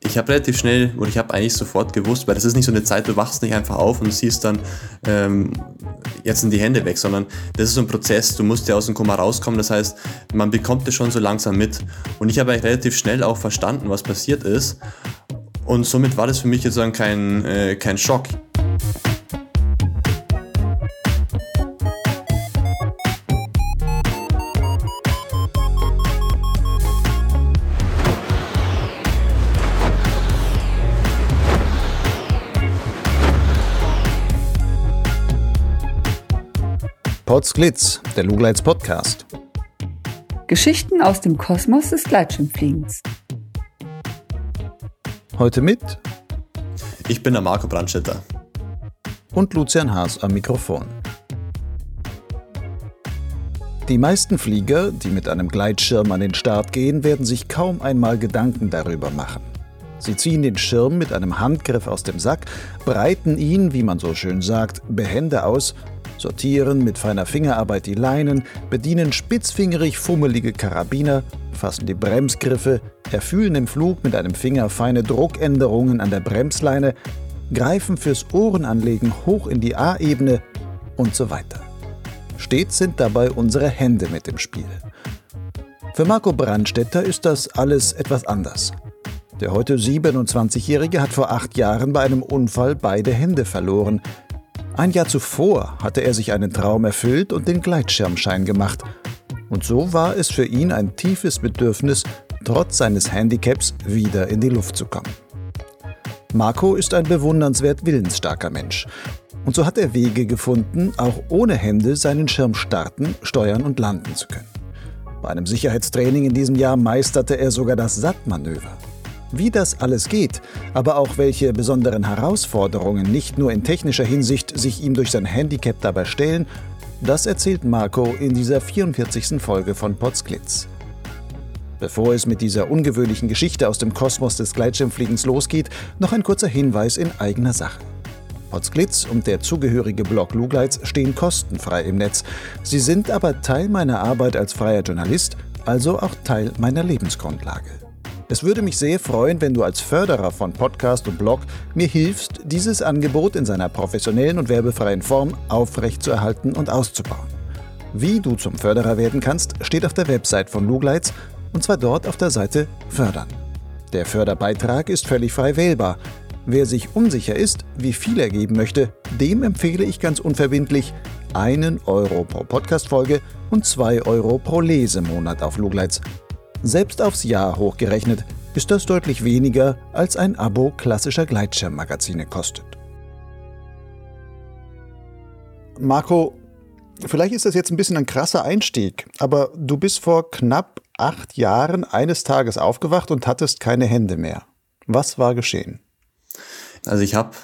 Ich habe relativ schnell, oder ich habe eigentlich sofort gewusst, weil das ist nicht so eine Zeit, du wachst nicht einfach auf und siehst dann, ähm, jetzt sind die Hände weg, sondern das ist so ein Prozess, du musst ja aus dem Koma rauskommen, das heißt, man bekommt es schon so langsam mit. Und ich habe eigentlich relativ schnell auch verstanden, was passiert ist. Und somit war das für mich jetzt kein, äh, kein Schock. Potsglitz, der Lugleits Podcast. Geschichten aus dem Kosmos des Gleitschirmfliegens. Heute mit Ich bin der Marco Brandstetter. und Lucian Haas am Mikrofon. Die meisten Flieger, die mit einem Gleitschirm an den Start gehen, werden sich kaum einmal Gedanken darüber machen. Sie ziehen den Schirm mit einem Handgriff aus dem Sack, breiten ihn, wie man so schön sagt, behende aus sortieren mit feiner Fingerarbeit die Leinen, bedienen spitzfingerig fummelige Karabiner, fassen die Bremsgriffe, erfühlen im Flug mit einem Finger feine Druckänderungen an der Bremsleine, greifen fürs Ohrenanlegen hoch in die A-Ebene und so weiter. Stets sind dabei unsere Hände mit im Spiel. Für Marco Brandstetter ist das alles etwas anders. Der heute 27-Jährige hat vor acht Jahren bei einem Unfall beide Hände verloren. Ein Jahr zuvor hatte er sich einen Traum erfüllt und den Gleitschirmschein gemacht. Und so war es für ihn ein tiefes Bedürfnis, trotz seines Handicaps wieder in die Luft zu kommen. Marco ist ein bewundernswert willensstarker Mensch. Und so hat er Wege gefunden, auch ohne Hände seinen Schirm starten, steuern und landen zu können. Bei einem Sicherheitstraining in diesem Jahr meisterte er sogar das Sattmanöver. Wie das alles geht, aber auch welche besonderen Herausforderungen nicht nur in technischer Hinsicht sich ihm durch sein Handicap dabei stellen, das erzählt Marco in dieser 44. Folge von Potsglitz. Bevor es mit dieser ungewöhnlichen Geschichte aus dem Kosmos des Gleitschirmfliegens losgeht, noch ein kurzer Hinweis in eigener Sache. Potsglitz und der zugehörige Blog Lugleits stehen kostenfrei im Netz. Sie sind aber Teil meiner Arbeit als freier Journalist, also auch Teil meiner Lebensgrundlage. Es würde mich sehr freuen, wenn du als Förderer von Podcast und Blog mir hilfst, dieses Angebot in seiner professionellen und werbefreien Form aufrechtzuerhalten und auszubauen. Wie du zum Förderer werden kannst, steht auf der Website von Lugleits und zwar dort auf der Seite Fördern. Der Förderbeitrag ist völlig frei wählbar. Wer sich unsicher ist, wie viel er geben möchte, dem empfehle ich ganz unverbindlich einen Euro pro Podcastfolge und zwei Euro pro Lesemonat auf Lugleits. Selbst aufs Jahr hochgerechnet ist das deutlich weniger, als ein Abo klassischer Gleitschirmmagazine kostet. Marco, vielleicht ist das jetzt ein bisschen ein krasser Einstieg, aber du bist vor knapp acht Jahren eines Tages aufgewacht und hattest keine Hände mehr. Was war geschehen? Also ich habe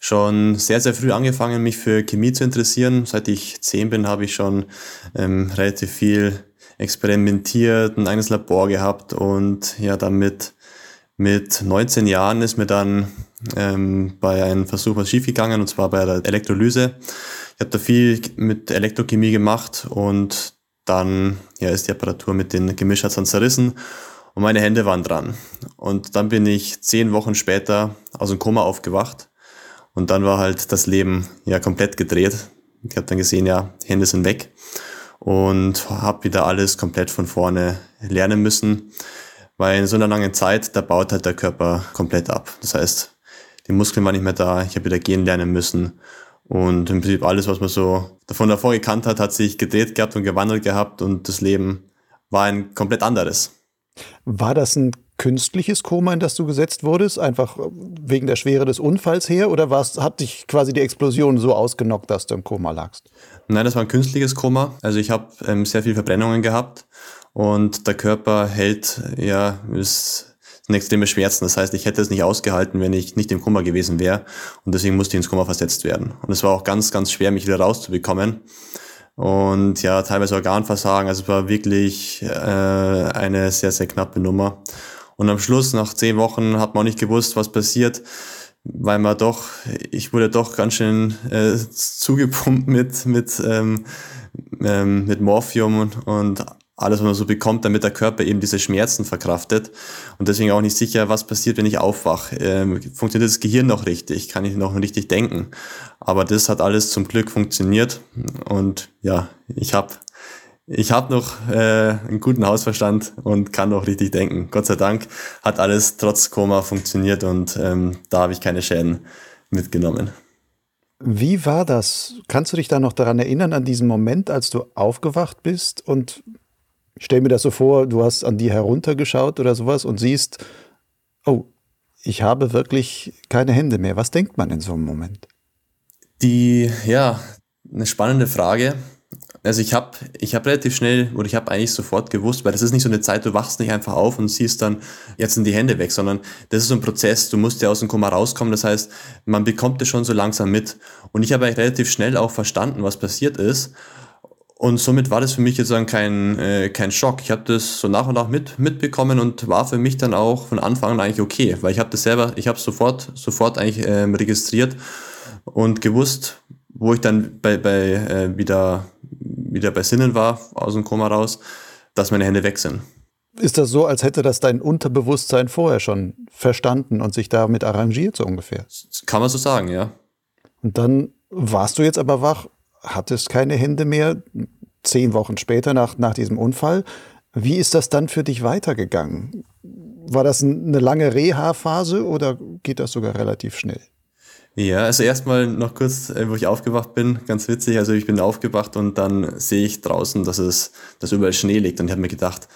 schon sehr, sehr früh angefangen, mich für Chemie zu interessieren. Seit ich zehn bin, habe ich schon ähm, relativ viel experimentiert, ein eigenes Labor gehabt und ja, damit mit 19 Jahren ist mir dann ähm, bei einem Versuch was schiefgegangen und zwar bei der Elektrolyse. Ich habe da viel mit Elektrochemie gemacht und dann ja, ist die Apparatur mit den Gemischern zerrissen und meine Hände waren dran. Und dann bin ich zehn Wochen später aus dem Koma aufgewacht und dann war halt das Leben ja komplett gedreht. Ich habe dann gesehen, ja, Hände sind weg und habe wieder alles komplett von vorne lernen müssen, weil in so einer langen Zeit, da baut halt der Körper komplett ab. Das heißt, die Muskeln waren nicht mehr da, ich habe wieder gehen lernen müssen und im Prinzip alles, was man so davon davor gekannt hat, hat sich gedreht gehabt und gewandelt gehabt und das Leben war ein komplett anderes. War das ein künstliches Koma, in das du gesetzt wurdest, einfach wegen der Schwere des Unfalls her, oder hat dich quasi die Explosion so ausgenockt, dass du im Koma lagst? Nein, das war ein künstliches Koma. Also ich habe ähm, sehr viel Verbrennungen gehabt und der Körper hält, ja, ist ein extreme Schmerzen. Das heißt, ich hätte es nicht ausgehalten, wenn ich nicht im Koma gewesen wäre und deswegen musste ich ins Koma versetzt werden. Und es war auch ganz, ganz schwer, mich wieder rauszubekommen und ja, teilweise Organversagen. Also es war wirklich äh, eine sehr, sehr knappe Nummer. Und am Schluss, nach zehn Wochen, hat man auch nicht gewusst, was passiert, weil man doch, ich wurde doch ganz schön äh, zugepumpt mit, mit, ähm, ähm, mit Morphium und, und alles, was man so bekommt, damit der Körper eben diese Schmerzen verkraftet. Und deswegen auch nicht sicher, was passiert, wenn ich aufwache. Ähm, funktioniert das Gehirn noch richtig? Kann ich noch richtig denken? Aber das hat alles zum Glück funktioniert. Und ja, ich habe ich hab noch äh, einen guten Hausverstand und kann noch richtig denken. Gott sei Dank hat alles trotz Koma funktioniert und ähm, da habe ich keine Schäden mitgenommen. Wie war das? Kannst du dich da noch daran erinnern, an diesen Moment, als du aufgewacht bist und ich stelle mir das so vor, du hast an die heruntergeschaut oder sowas und siehst, oh, ich habe wirklich keine Hände mehr. Was denkt man in so einem Moment? Die, ja, eine spannende Frage. Also ich habe ich hab relativ schnell, oder ich habe eigentlich sofort gewusst, weil das ist nicht so eine Zeit, du wachst nicht einfach auf und siehst dann, jetzt sind die Hände weg, sondern das ist so ein Prozess, du musst ja aus dem Koma rauskommen, das heißt, man bekommt es schon so langsam mit. Und ich habe eigentlich relativ schnell auch verstanden, was passiert ist und somit war das für mich jetzt dann kein, äh, kein Schock. Ich habe das so nach und nach mit, mitbekommen und war für mich dann auch von Anfang an eigentlich okay, weil ich habe das selber, ich habe sofort, sofort eigentlich ähm, registriert und gewusst, wo ich dann bei, bei äh, wieder, wieder bei Sinnen war, aus dem Koma raus, dass meine Hände weg sind. Ist das so, als hätte das dein Unterbewusstsein vorher schon verstanden und sich damit arrangiert, so ungefähr? Kann man so sagen, ja. Und dann warst du jetzt aber wach hattest keine Hände mehr, zehn Wochen später nach, nach diesem Unfall. Wie ist das dann für dich weitergegangen? War das eine lange Reha-Phase oder geht das sogar relativ schnell? Ja, also erstmal noch kurz, äh, wo ich aufgewacht bin, ganz witzig. Also ich bin aufgewacht und dann sehe ich draußen, dass es, dass überall Schnee liegt und ich habe mir gedacht,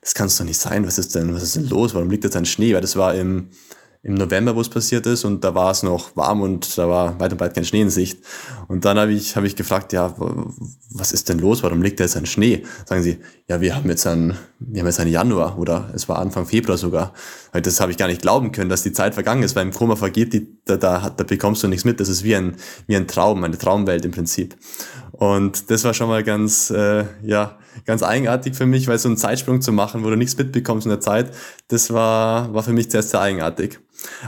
das kann es doch nicht sein. Was ist denn, was ist denn los? Warum liegt jetzt ein Schnee? Weil das war im, im November, wo es passiert ist, und da war es noch warm und da war weit und breit kein Schnee in Sicht. Und dann habe ich, hab ich gefragt, ja, was ist denn los? Warum liegt da jetzt ein Schnee? Sagen sie, ja, wir haben jetzt einen, wir haben jetzt einen Januar oder es war Anfang Februar sogar. Das habe ich gar nicht glauben können, dass die Zeit vergangen ist, weil im Koma vergeht die, da, da, da bekommst du nichts mit. Das ist wie ein, wie ein Traum, eine Traumwelt im Prinzip. Und das war schon mal ganz, äh, ja, ganz eigenartig für mich, weil so einen Zeitsprung zu machen, wo du nichts mitbekommst in der Zeit, das war, war für mich zuerst sehr eigenartig.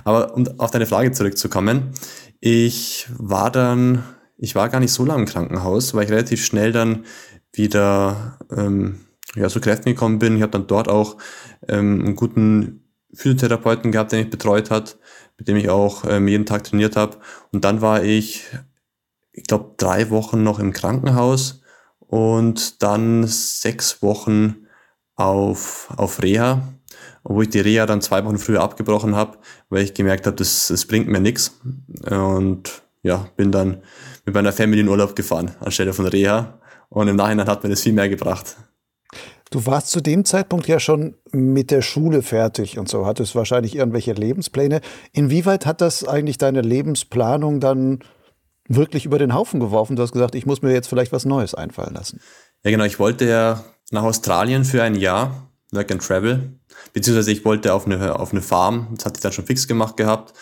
Aber um auf deine Frage zurückzukommen, ich war dann, ich war gar nicht so lange im Krankenhaus, weil ich relativ schnell dann wieder ähm, ja, zu Kräften gekommen bin. Ich habe dann dort auch ähm, einen guten Physiotherapeuten gehabt, der mich betreut hat, mit dem ich auch ähm, jeden Tag trainiert habe. Und dann war ich, ich glaube, drei Wochen noch im Krankenhaus und dann sechs Wochen auf, auf Reha obwohl ich die Reha dann zwei Wochen früher abgebrochen habe, weil ich gemerkt habe, das, das bringt mir nichts. Und ja, bin dann mit meiner Family in Urlaub gefahren, anstelle von Reha. Und im Nachhinein hat mir das viel mehr gebracht. Du warst zu dem Zeitpunkt ja schon mit der Schule fertig und so, hattest wahrscheinlich irgendwelche Lebenspläne. Inwieweit hat das eigentlich deine Lebensplanung dann wirklich über den Haufen geworfen? Du hast gesagt, ich muss mir jetzt vielleicht was Neues einfallen lassen. Ja, genau. Ich wollte ja nach Australien für ein Jahr, Work and Travel. Beziehungsweise ich wollte auf eine, auf eine Farm, das hatte ich dann schon fix gemacht gehabt.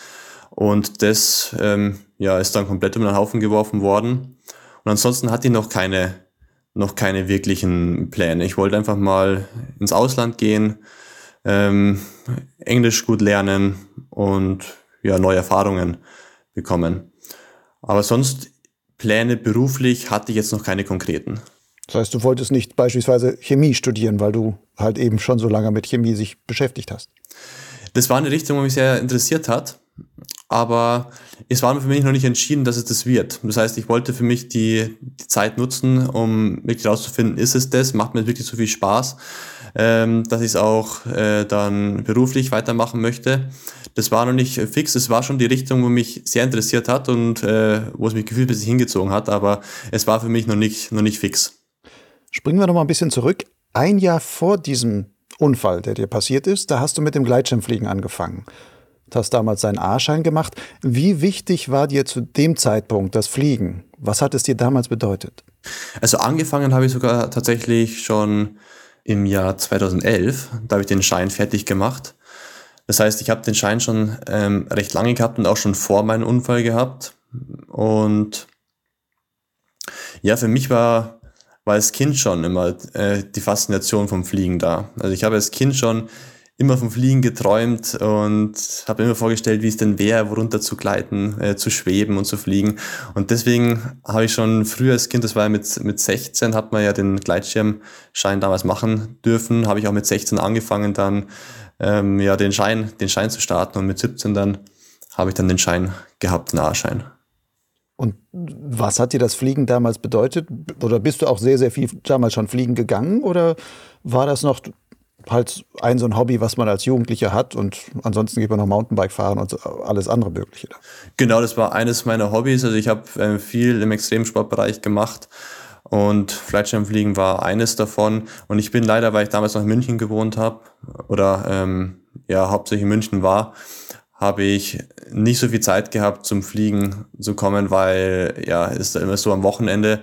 Und das ähm, ja, ist dann komplett um den Haufen geworfen worden. Und ansonsten hatte ich noch keine, noch keine wirklichen Pläne. Ich wollte einfach mal ins Ausland gehen, ähm, Englisch gut lernen und ja, neue Erfahrungen bekommen. Aber sonst Pläne beruflich hatte ich jetzt noch keine konkreten. Das heißt, du wolltest nicht beispielsweise Chemie studieren, weil du halt eben schon so lange mit Chemie sich beschäftigt hast. Das war eine Richtung, die mich sehr interessiert hat, aber es war für mich noch nicht entschieden, dass es das wird. Das heißt, ich wollte für mich die, die Zeit nutzen, um wirklich herauszufinden, ist es das, macht mir wirklich so viel Spaß, ähm, dass ich es auch äh, dann beruflich weitermachen möchte. Das war noch nicht fix, es war schon die Richtung, wo mich sehr interessiert hat und äh, wo es mich gefühlt bis hingezogen hat, aber es war für mich noch nicht, noch nicht fix. Springen wir noch mal ein bisschen zurück. Ein Jahr vor diesem Unfall, der dir passiert ist, da hast du mit dem Gleitschirmfliegen angefangen. Du hast damals deinen A-Schein gemacht. Wie wichtig war dir zu dem Zeitpunkt das Fliegen? Was hat es dir damals bedeutet? Also angefangen habe ich sogar tatsächlich schon im Jahr 2011. Da habe ich den Schein fertig gemacht. Das heißt, ich habe den Schein schon ähm, recht lange gehabt und auch schon vor meinem Unfall gehabt. Und ja, für mich war war als Kind schon immer äh, die Faszination vom Fliegen da. Also ich habe als Kind schon immer vom Fliegen geträumt und habe immer vorgestellt, wie es denn wäre, worunter zu gleiten, äh, zu schweben und zu fliegen. Und deswegen habe ich schon früher als Kind, das war ja mit, mit 16, hat man ja den Gleitschirmschein damals machen dürfen, habe ich auch mit 16 angefangen, dann ähm, ja den Schein, den Schein zu starten und mit 17 dann habe ich dann den Schein gehabt, den A-Schein. Und was hat dir das Fliegen damals bedeutet? Oder bist du auch sehr, sehr viel damals schon fliegen gegangen? Oder war das noch halt ein so ein Hobby, was man als Jugendlicher hat und ansonsten geht man noch Mountainbike fahren und alles andere Mögliche. Genau, das war eines meiner Hobbys. Also ich habe äh, viel im Extremsportbereich gemacht und Fallschirmfliegen war eines davon. Und ich bin leider, weil ich damals noch in München gewohnt habe oder ähm, ja hauptsächlich in München war, habe ich nicht so viel Zeit gehabt zum Fliegen zu kommen, weil ja ist immer so am Wochenende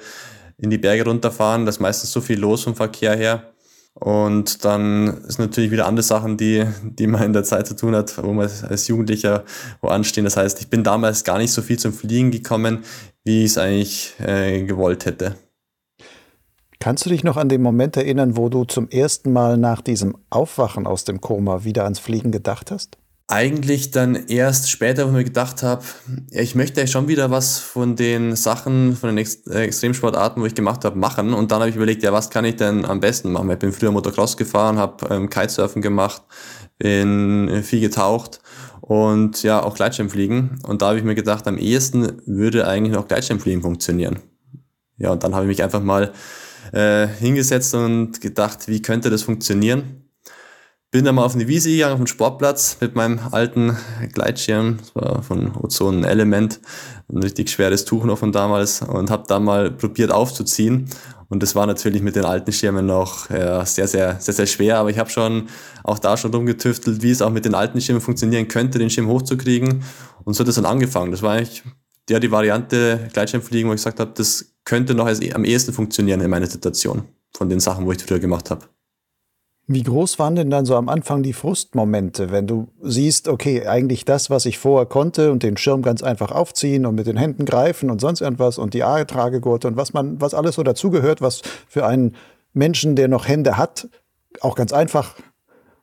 in die Berge runterfahren, da ist meistens so viel los vom Verkehr her und dann ist natürlich wieder andere Sachen, die, die man in der Zeit zu tun hat, wo man als Jugendlicher wo anstehen. Das heißt, ich bin damals gar nicht so viel zum Fliegen gekommen, wie ich es eigentlich äh, gewollt hätte. Kannst du dich noch an den Moment erinnern, wo du zum ersten Mal nach diesem Aufwachen aus dem Koma wieder ans Fliegen gedacht hast? Eigentlich dann erst später, wo ich mir gedacht habe, ich möchte ja schon wieder was von den Sachen, von den Ex äh, Extremsportarten, wo ich gemacht habe, machen. Und dann habe ich überlegt, ja, was kann ich denn am besten machen? Ich bin früher Motocross gefahren, habe ähm, Kitesurfen gemacht, bin viel getaucht und ja, auch Gleitschirmfliegen. Und da habe ich mir gedacht, am ehesten würde eigentlich noch Gleitschirmfliegen funktionieren. Ja, und dann habe ich mich einfach mal äh, hingesetzt und gedacht, wie könnte das funktionieren? Bin dann mal auf eine Wiese gegangen, auf den Sportplatz mit meinem alten Gleitschirm. Das war von Ozon Element, ein richtig schweres Tuch noch von damals und habe da mal probiert aufzuziehen. Und das war natürlich mit den alten Schirmen noch ja, sehr, sehr, sehr, sehr schwer. Aber ich habe schon auch da schon rumgetüftelt, wie es auch mit den alten Schirmen funktionieren könnte, den Schirm hochzukriegen. Und so hat es dann angefangen. Das war eigentlich ja, die Variante Gleitschirmfliegen, wo ich gesagt habe, das könnte noch als, am ehesten funktionieren in meiner Situation von den Sachen, wo ich früher gemacht habe. Wie groß waren denn dann so am Anfang die Frustmomente, wenn du siehst, okay, eigentlich das, was ich vorher konnte und den Schirm ganz einfach aufziehen und mit den Händen greifen und sonst irgendwas und die A-Tragegurte und was man, was alles so dazugehört, was für einen Menschen, der noch Hände hat, auch ganz einfach,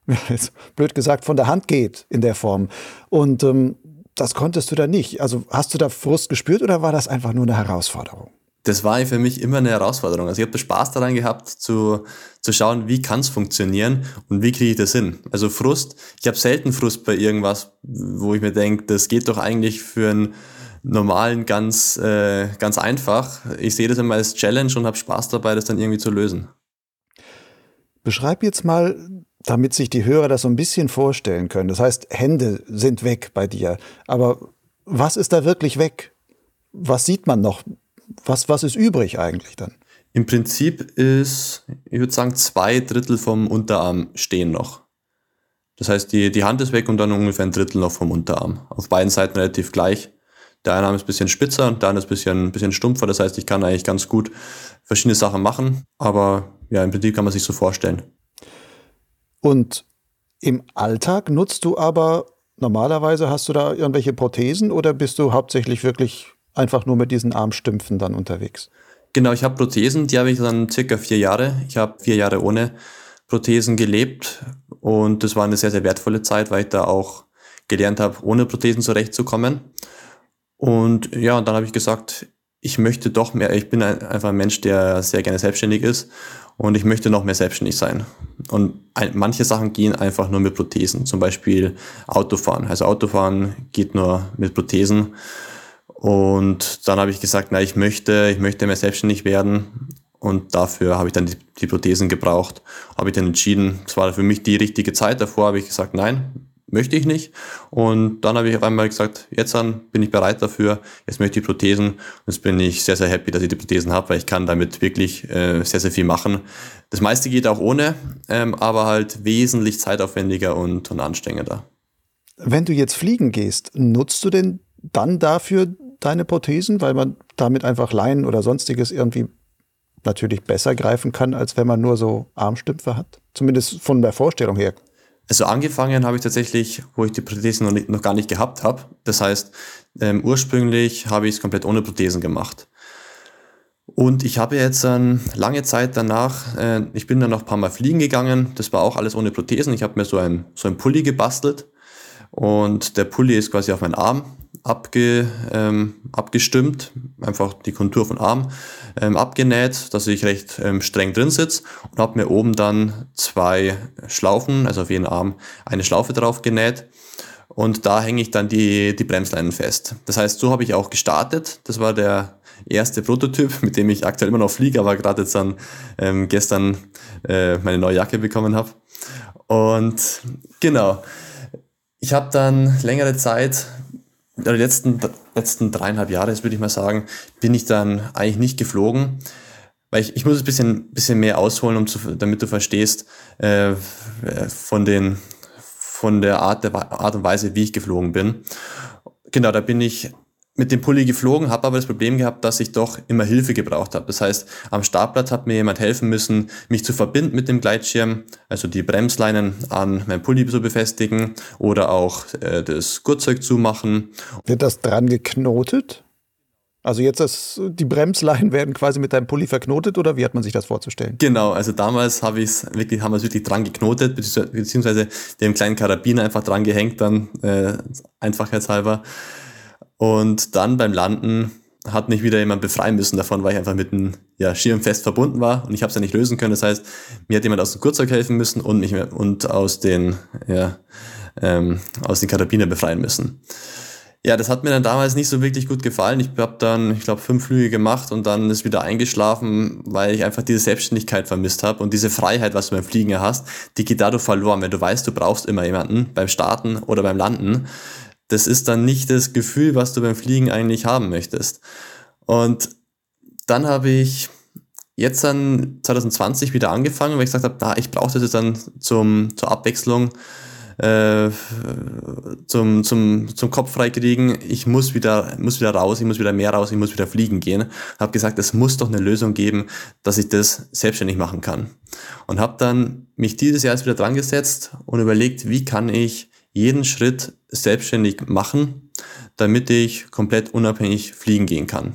blöd gesagt, von der Hand geht in der Form. Und ähm, das konntest du da nicht. Also hast du da Frust gespürt oder war das einfach nur eine Herausforderung? Das war für mich immer eine Herausforderung. Also ich habe Spaß daran gehabt, zu, zu schauen, wie kann es funktionieren und wie kriege ich das hin. Also Frust, ich habe selten Frust bei irgendwas, wo ich mir denke, das geht doch eigentlich für einen normalen ganz, äh, ganz einfach. Ich sehe das immer als Challenge und habe Spaß dabei, das dann irgendwie zu lösen. Beschreib jetzt mal, damit sich die Hörer das so ein bisschen vorstellen können. Das heißt, Hände sind weg bei dir. Aber was ist da wirklich weg? Was sieht man noch? Was, was ist übrig eigentlich dann? Im Prinzip ist, ich würde sagen, zwei Drittel vom Unterarm stehen noch. Das heißt, die, die Hand ist weg und dann ungefähr ein Drittel noch vom Unterarm. Auf beiden Seiten relativ gleich. Der eine Arm ist ein bisschen spitzer und der andere ist ein bisschen, ein bisschen stumpfer. Das heißt, ich kann eigentlich ganz gut verschiedene Sachen machen. Aber ja, im Prinzip kann man sich so vorstellen. Und im Alltag nutzt du aber normalerweise, hast du da irgendwelche Prothesen oder bist du hauptsächlich wirklich einfach nur mit diesen Armstümpfen dann unterwegs? Genau, ich habe Prothesen, die habe ich dann circa vier Jahre. Ich habe vier Jahre ohne Prothesen gelebt und das war eine sehr, sehr wertvolle Zeit, weil ich da auch gelernt habe, ohne Prothesen zurechtzukommen. Und ja, und dann habe ich gesagt, ich möchte doch mehr, ich bin einfach ein Mensch, der sehr gerne selbstständig ist und ich möchte noch mehr selbstständig sein. Und ein, manche Sachen gehen einfach nur mit Prothesen, zum Beispiel Autofahren. Also Autofahren geht nur mit Prothesen. Und dann habe ich gesagt, na, ich möchte, ich möchte mehr selbstständig werden. Und dafür habe ich dann die, die Prothesen gebraucht. Habe ich dann entschieden, es war für mich die richtige Zeit. Davor habe ich gesagt, nein, möchte ich nicht. Und dann habe ich auf einmal gesagt, jetzt dann bin ich bereit dafür, jetzt möchte ich Prothesen. Und jetzt bin ich sehr, sehr happy, dass ich die Prothesen habe, weil ich kann damit wirklich äh, sehr, sehr viel machen. Das meiste geht auch ohne, ähm, aber halt wesentlich zeitaufwendiger und, und anstrengender. Wenn du jetzt fliegen gehst, nutzt du denn dann dafür deine Prothesen, weil man damit einfach Leinen oder sonstiges irgendwie natürlich besser greifen kann, als wenn man nur so Armstümpfe hat. Zumindest von der Vorstellung her. Also angefangen habe ich tatsächlich, wo ich die Prothesen noch, nicht, noch gar nicht gehabt habe. Das heißt, ähm, ursprünglich habe ich es komplett ohne Prothesen gemacht. Und ich habe jetzt dann lange Zeit danach, äh, ich bin dann noch ein paar Mal fliegen gegangen. Das war auch alles ohne Prothesen. Ich habe mir so ein, so ein Pulli gebastelt. Und der Pulli ist quasi auf meinen Arm abge, ähm, abgestimmt, einfach die Kontur von Arm ähm, abgenäht, dass ich recht ähm, streng drin sitze und habe mir oben dann zwei Schlaufen, also auf jeden Arm eine Schlaufe drauf genäht und da hänge ich dann die, die Bremsleinen fest. Das heißt, so habe ich auch gestartet. Das war der erste Prototyp, mit dem ich aktuell immer noch fliege, aber gerade jetzt dann ähm, gestern äh, meine neue Jacke bekommen habe. Und genau, ich habe dann längere Zeit, die letzten, letzten dreieinhalb Jahre, würde ich mal sagen, bin ich dann eigentlich nicht geflogen. Weil ich, ich muss ein bisschen, bisschen mehr ausholen, um zu, damit du verstehst, äh, von, den, von der Art, der Art und Weise, wie ich geflogen bin. Genau, da bin ich mit dem Pulli geflogen, habe aber das Problem gehabt, dass ich doch immer Hilfe gebraucht habe. Das heißt, am Startplatz hat mir jemand helfen müssen, mich zu verbinden mit dem Gleitschirm, also die Bremsleinen an meinem Pulli zu befestigen oder auch äh, das Gurtzeug zu machen. Wird das dran geknotet? Also jetzt das, die Bremsleinen werden quasi mit deinem Pulli verknotet oder wie hat man sich das vorzustellen? Genau, also damals habe ich es wirklich, haben wir es wirklich dran geknotet, beziehungsweise dem kleinen Karabiner einfach dran gehängt, dann äh, einfachheitshalber. Und dann beim Landen hat mich wieder jemand befreien müssen davon, weil ich einfach mit einem ja, Schirm fest verbunden war und ich habe es ja nicht lösen können. Das heißt, mir hat jemand aus dem Kurzzeug helfen müssen und mich und aus den ja, ähm, aus den Karabiner befreien müssen. Ja, das hat mir dann damals nicht so wirklich gut gefallen. Ich habe dann, ich glaube, fünf Flüge gemacht und dann ist wieder eingeschlafen, weil ich einfach diese Selbstständigkeit vermisst habe und diese Freiheit, was du beim Fliegen hast, die geht dadurch verloren, wenn du weißt, du brauchst immer jemanden beim Starten oder beim Landen das ist dann nicht das Gefühl, was du beim Fliegen eigentlich haben möchtest. Und dann habe ich jetzt dann 2020 wieder angefangen, weil ich gesagt habe, na, ich brauche das jetzt dann zum, zur Abwechslung, äh, zum, zum, zum Kopf freikriegen. Ich muss wieder, muss wieder raus, ich muss wieder mehr raus, ich muss wieder fliegen gehen. Habe gesagt, es muss doch eine Lösung geben, dass ich das selbstständig machen kann. Und habe dann mich dieses Jahr wieder dran gesetzt und überlegt, wie kann ich jeden Schritt selbstständig machen, damit ich komplett unabhängig fliegen gehen kann.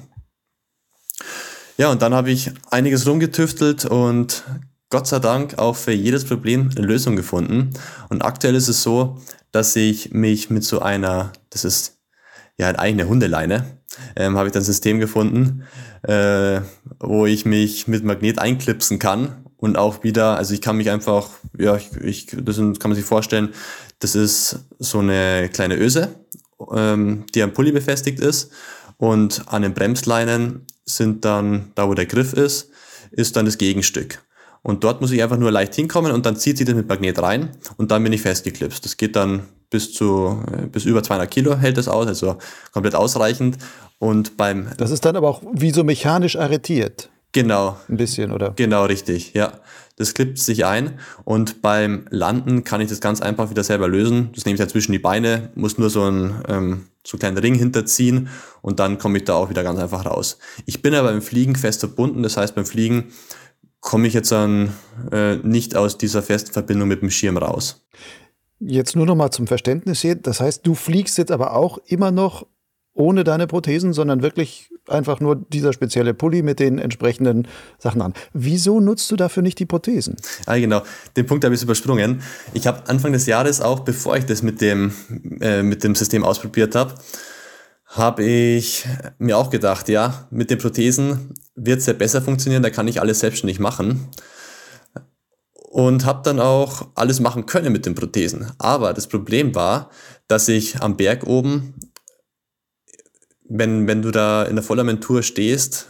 Ja, und dann habe ich einiges rumgetüftelt und Gott sei Dank auch für jedes Problem eine Lösung gefunden. Und aktuell ist es so, dass ich mich mit so einer, das ist ja eine eigene Hundeleine, ähm, habe ich dann ein System gefunden, äh, wo ich mich mit Magnet einklipsen kann und auch wieder, also ich kann mich einfach, ja, ich, ich das kann man sich vorstellen, das ist so eine kleine Öse, ähm, die am Pulli befestigt ist und an den Bremsleinen sind dann, da wo der Griff ist, ist dann das Gegenstück. Und dort muss ich einfach nur leicht hinkommen und dann zieht sie das mit Magnet rein und dann bin ich festgeklipst. Das geht dann bis zu, äh, bis über 200 Kilo hält das aus, also komplett ausreichend. Und beim. Das ist dann aber auch wie so mechanisch arretiert. Genau. Ein bisschen, oder? Genau, richtig, ja. Das klippt sich ein und beim Landen kann ich das ganz einfach wieder selber lösen. Das nehme ich ja zwischen die Beine, muss nur so einen, ähm, so einen kleinen Ring hinterziehen und dann komme ich da auch wieder ganz einfach raus. Ich bin aber beim Fliegen fest verbunden, das heißt beim Fliegen komme ich jetzt dann äh, nicht aus dieser festen Verbindung mit dem Schirm raus. Jetzt nur noch mal zum Verständnis hier. Das heißt, du fliegst jetzt aber auch immer noch ohne deine Prothesen, sondern wirklich einfach nur dieser spezielle Pulli mit den entsprechenden Sachen an. Wieso nutzt du dafür nicht die Prothesen? Ah, genau. Den Punkt habe ich übersprungen. Ich habe Anfang des Jahres auch, bevor ich das mit dem, äh, mit dem System ausprobiert habe, habe ich mir auch gedacht, ja, mit den Prothesen wird es ja besser funktionieren, da kann ich alles selbstständig machen. Und habe dann auch alles machen können mit den Prothesen. Aber das Problem war, dass ich am Berg oben wenn, wenn du da in der Vollamentur stehst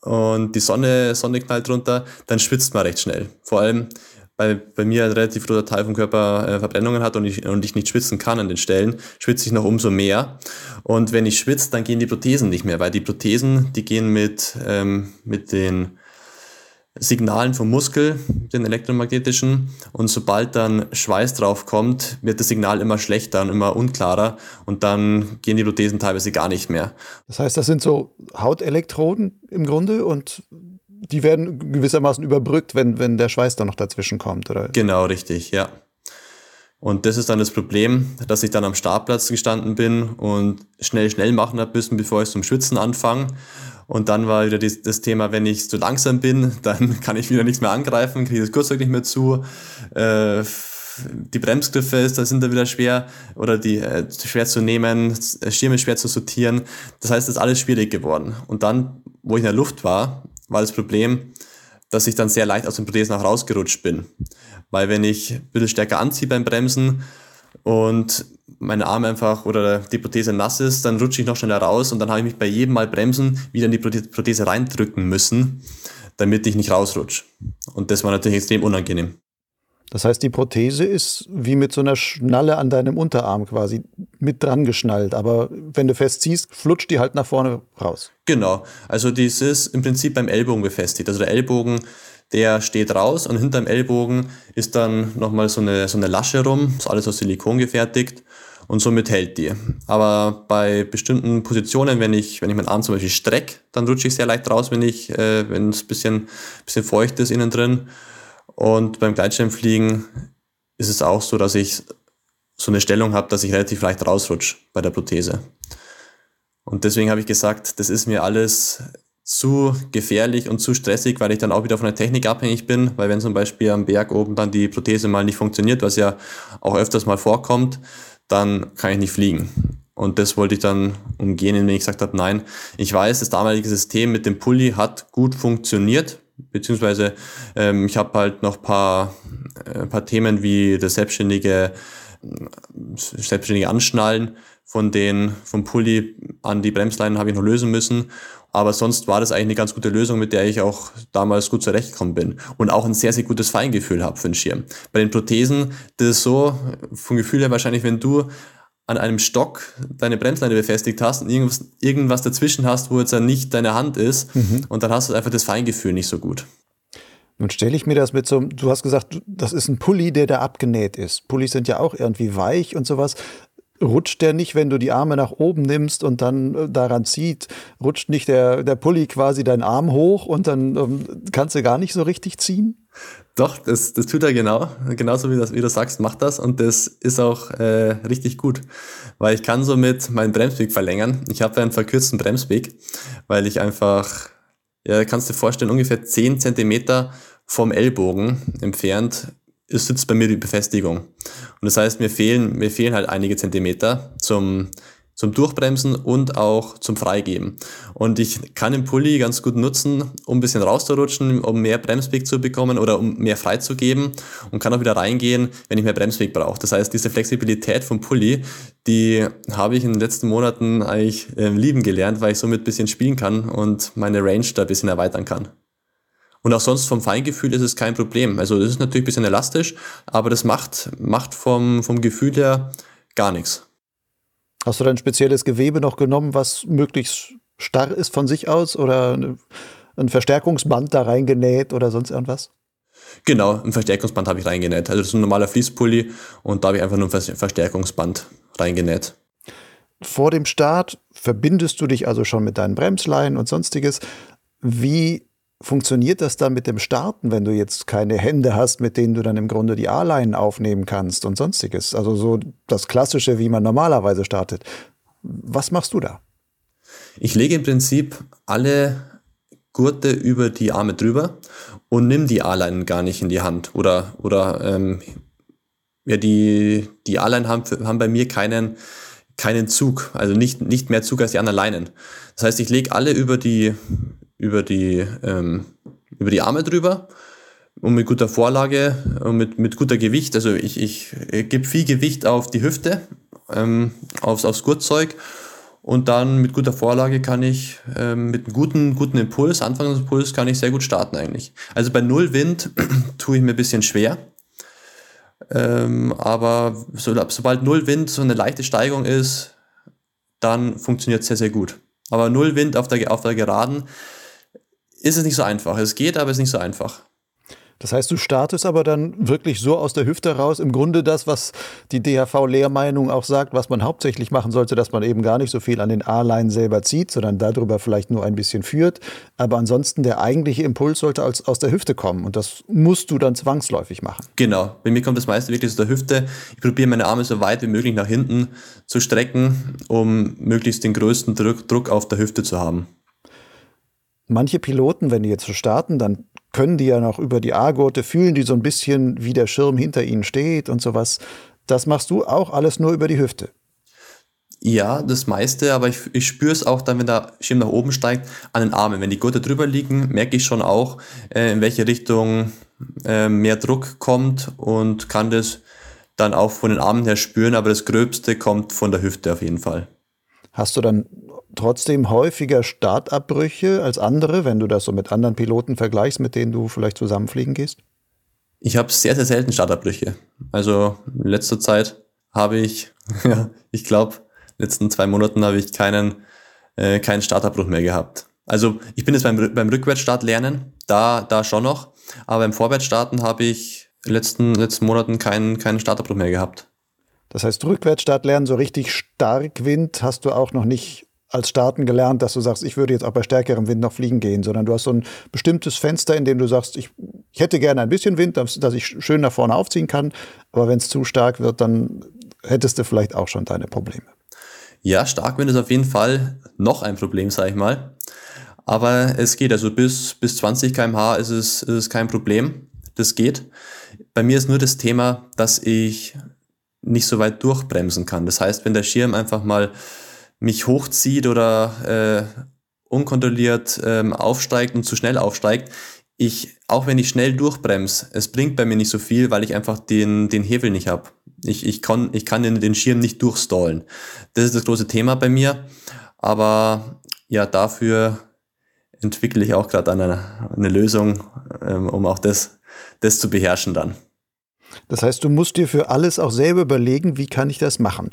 und die Sonne, Sonne knallt runter, dann schwitzt man recht schnell. Vor allem, weil bei mir ein relativ großer Teil vom Körper äh, Verbrennungen hat und ich, und ich nicht schwitzen kann an den Stellen, schwitze ich noch umso mehr. Und wenn ich schwitze, dann gehen die Prothesen nicht mehr, weil die Prothesen, die gehen mit, ähm, mit den Signalen vom Muskel, den elektromagnetischen. Und sobald dann Schweiß drauf kommt, wird das Signal immer schlechter und immer unklarer. Und dann gehen die Prothesen teilweise gar nicht mehr. Das heißt, das sind so Hautelektroden im Grunde und die werden gewissermaßen überbrückt, wenn, wenn der Schweiß dann noch dazwischen kommt, oder? Genau, richtig, ja. Und das ist dann das Problem, dass ich dann am Startplatz gestanden bin und schnell, schnell machen habe müssen, bevor ich zum Schwitzen anfange. Und dann war wieder das Thema, wenn ich zu langsam bin, dann kann ich wieder nichts mehr angreifen, kriege das Kurzzeug nicht mehr zu. Äh, die Bremsgriffe da sind da wieder schwer oder die äh, schwer zu nehmen, Schirme schwer zu sortieren. Das heißt, es ist alles schwierig geworden. Und dann, wo ich in der Luft war, war das Problem, dass ich dann sehr leicht aus den Prothesen auch rausgerutscht bin. Weil wenn ich ein bisschen stärker anziehe beim Bremsen und mein Arm einfach oder die Prothese nass ist, dann rutsche ich noch schneller raus und dann habe ich mich bei jedem Mal bremsen wieder in die Prothese reindrücken müssen, damit ich nicht rausrutsche. Und das war natürlich extrem unangenehm. Das heißt, die Prothese ist wie mit so einer Schnalle an deinem Unterarm quasi mit dran geschnallt. Aber wenn du festziehst, flutscht die halt nach vorne raus. Genau. Also dies ist im Prinzip beim Ellbogen befestigt. Also der Ellbogen, der steht raus und hinterm Ellbogen ist dann nochmal so eine, so eine Lasche rum. Ist alles aus Silikon gefertigt und somit hält die. Aber bei bestimmten Positionen, wenn ich, wenn ich meinen Arm zum Beispiel strecke, dann rutsche ich sehr leicht raus, wenn ich, äh, wenn es ein bisschen, bisschen feucht ist innen drin. Und beim Gleitschirmfliegen ist es auch so, dass ich so eine Stellung habe, dass ich relativ leicht rausrutsche bei der Prothese. Und deswegen habe ich gesagt, das ist mir alles zu gefährlich und zu stressig, weil ich dann auch wieder von der Technik abhängig bin, weil wenn zum Beispiel am Berg oben dann die Prothese mal nicht funktioniert, was ja auch öfters mal vorkommt, dann kann ich nicht fliegen. Und das wollte ich dann umgehen, indem ich gesagt habe, nein, ich weiß, das damalige System mit dem Pulli hat gut funktioniert, beziehungsweise ähm, ich habe halt noch paar, äh, paar Themen wie das selbstständige, selbstständige Anschnallen von den, vom Pulli an die Bremsleinen habe ich noch lösen müssen. Aber sonst war das eigentlich eine ganz gute Lösung, mit der ich auch damals gut zurechtgekommen bin. Und auch ein sehr, sehr gutes Feingefühl habe für den Schirm. Bei den Prothesen, das ist so, vom Gefühl her wahrscheinlich, wenn du an einem Stock deine Bremsleine befestigt hast und irgendwas, irgendwas dazwischen hast, wo jetzt dann nicht deine Hand ist mhm. und dann hast du einfach das Feingefühl nicht so gut. Nun stelle ich mir das mit so, du hast gesagt, das ist ein Pulli, der da abgenäht ist. Pullis sind ja auch irgendwie weich und sowas. Rutscht der nicht, wenn du die Arme nach oben nimmst und dann äh, daran zieht, rutscht nicht der, der Pulli quasi deinen Arm hoch und dann ähm, kannst du gar nicht so richtig ziehen? Doch, das, das tut er genau. Genauso wie, das, wie du sagst, macht das. Und das ist auch äh, richtig gut. Weil ich kann somit meinen Bremsweg verlängern. Ich habe einen verkürzten Bremsweg, weil ich einfach, ja, kannst du dir vorstellen, ungefähr 10 Zentimeter vom Ellbogen entfernt ist, sitzt bei mir die Befestigung. Und das heißt, mir fehlen, mir fehlen halt einige Zentimeter zum, zum Durchbremsen und auch zum Freigeben. Und ich kann den Pulli ganz gut nutzen, um ein bisschen rauszurutschen, um mehr Bremsweg zu bekommen oder um mehr freizugeben und kann auch wieder reingehen, wenn ich mehr Bremsweg brauche. Das heißt, diese Flexibilität vom Pulli, die habe ich in den letzten Monaten eigentlich äh, lieben gelernt, weil ich somit ein bisschen spielen kann und meine Range da ein bisschen erweitern kann. Und auch sonst vom Feingefühl ist es kein Problem. Also das ist natürlich ein bisschen elastisch, aber das macht, macht vom, vom Gefühl her gar nichts. Hast du da ein spezielles Gewebe noch genommen, was möglichst starr ist von sich aus oder ein Verstärkungsband da reingenäht oder sonst irgendwas? Genau, ein Verstärkungsband habe ich reingenäht. Also das ist ein normaler Fließpulli und da habe ich einfach nur ein Verstärkungsband reingenäht. Vor dem Start verbindest du dich also schon mit deinen Bremsleinen und sonstiges. Wie funktioniert das dann mit dem Starten, wenn du jetzt keine Hände hast, mit denen du dann im Grunde die A-Line aufnehmen kannst und sonstiges? Also so das Klassische, wie man normalerweise startet. Was machst du da? Ich lege im Prinzip alle Gurte über die Arme drüber und nimm die A-Line gar nicht in die Hand. Oder, oder ähm, ja, die, die A-Line haben, haben bei mir keinen, keinen Zug, also nicht, nicht mehr Zug als die anderen Leinen. Das heißt, ich lege alle über die, über die, ähm, über die Arme drüber und mit guter Vorlage und mit, mit guter Gewicht. Also ich, ich, ich gebe viel Gewicht auf die Hüfte, ähm, aufs, aufs Gurtzeug und dann mit guter Vorlage kann ich ähm, mit einem guten, guten Impuls, Anfangsimpuls, kann ich sehr gut starten eigentlich. Also bei Null Wind tue ich mir ein bisschen schwer. Ähm, aber so, sobald Null Wind so eine leichte Steigung ist, dann funktioniert es sehr, sehr gut. Aber Null Wind auf der, auf der Geraden ist es nicht so einfach. Es geht, aber es ist nicht so einfach. Das heißt, du startest aber dann wirklich so aus der Hüfte raus, im Grunde das, was die DHV-Lehrmeinung auch sagt, was man hauptsächlich machen sollte, dass man eben gar nicht so viel an den A-Line selber zieht, sondern darüber vielleicht nur ein bisschen führt. Aber ansonsten der eigentliche Impuls sollte als, aus der Hüfte kommen und das musst du dann zwangsläufig machen. Genau, bei mir kommt das meiste wirklich aus der Hüfte. Ich probiere meine Arme so weit wie möglich nach hinten zu strecken, um möglichst den größten Druck, Druck auf der Hüfte zu haben. Manche Piloten, wenn die jetzt so starten, dann können die ja noch über die A-Gurte, fühlen die so ein bisschen, wie der Schirm hinter ihnen steht und sowas. Das machst du auch alles nur über die Hüfte. Ja, das meiste, aber ich, ich spüre es auch dann, wenn der Schirm nach oben steigt, an den Armen. Wenn die Gurte drüber liegen, merke ich schon auch, äh, in welche Richtung äh, mehr Druck kommt und kann das dann auch von den Armen her spüren, aber das Gröbste kommt von der Hüfte auf jeden Fall. Hast du dann trotzdem häufiger Startabbrüche als andere, wenn du das so mit anderen Piloten vergleichst, mit denen du vielleicht zusammenfliegen gehst? Ich habe sehr, sehr selten Startabbrüche. Also in letzter Zeit habe ich, ja, ich glaube, letzten zwei Monaten habe ich keinen, äh, keinen Startabbruch mehr gehabt. Also ich bin jetzt beim, beim Rückwärtsstart lernen, da, da schon noch, aber beim Vorwärtsstarten habe ich in den letzten, letzten Monaten keinen, keinen Startabbruch mehr gehabt. Das heißt, Rückwärtsstart lernen, so richtig stark Wind hast du auch noch nicht als Starten gelernt, dass du sagst, ich würde jetzt auch bei stärkerem Wind noch fliegen gehen, sondern du hast so ein bestimmtes Fenster, in dem du sagst, ich, ich hätte gerne ein bisschen Wind, dass, dass ich schön nach vorne aufziehen kann, aber wenn es zu stark wird, dann hättest du vielleicht auch schon deine Probleme. Ja, Starkwind ist auf jeden Fall noch ein Problem, sag ich mal. Aber es geht, also bis, bis 20 km/h ist es, ist es kein Problem. Das geht. Bei mir ist nur das Thema, dass ich nicht so weit durchbremsen kann. Das heißt, wenn der Schirm einfach mal mich hochzieht oder äh, unkontrolliert ähm, aufsteigt und zu schnell aufsteigt, ich, auch wenn ich schnell durchbremse, es bringt bei mir nicht so viel, weil ich einfach den, den Hebel nicht habe. Ich, ich, kann, ich kann den, Schirm nicht durchstallen. Das ist das große Thema bei mir. Aber ja, dafür entwickle ich auch gerade eine, eine Lösung, ähm, um auch das, das zu beherrschen dann. Das heißt, du musst dir für alles auch selber überlegen, wie kann ich das machen.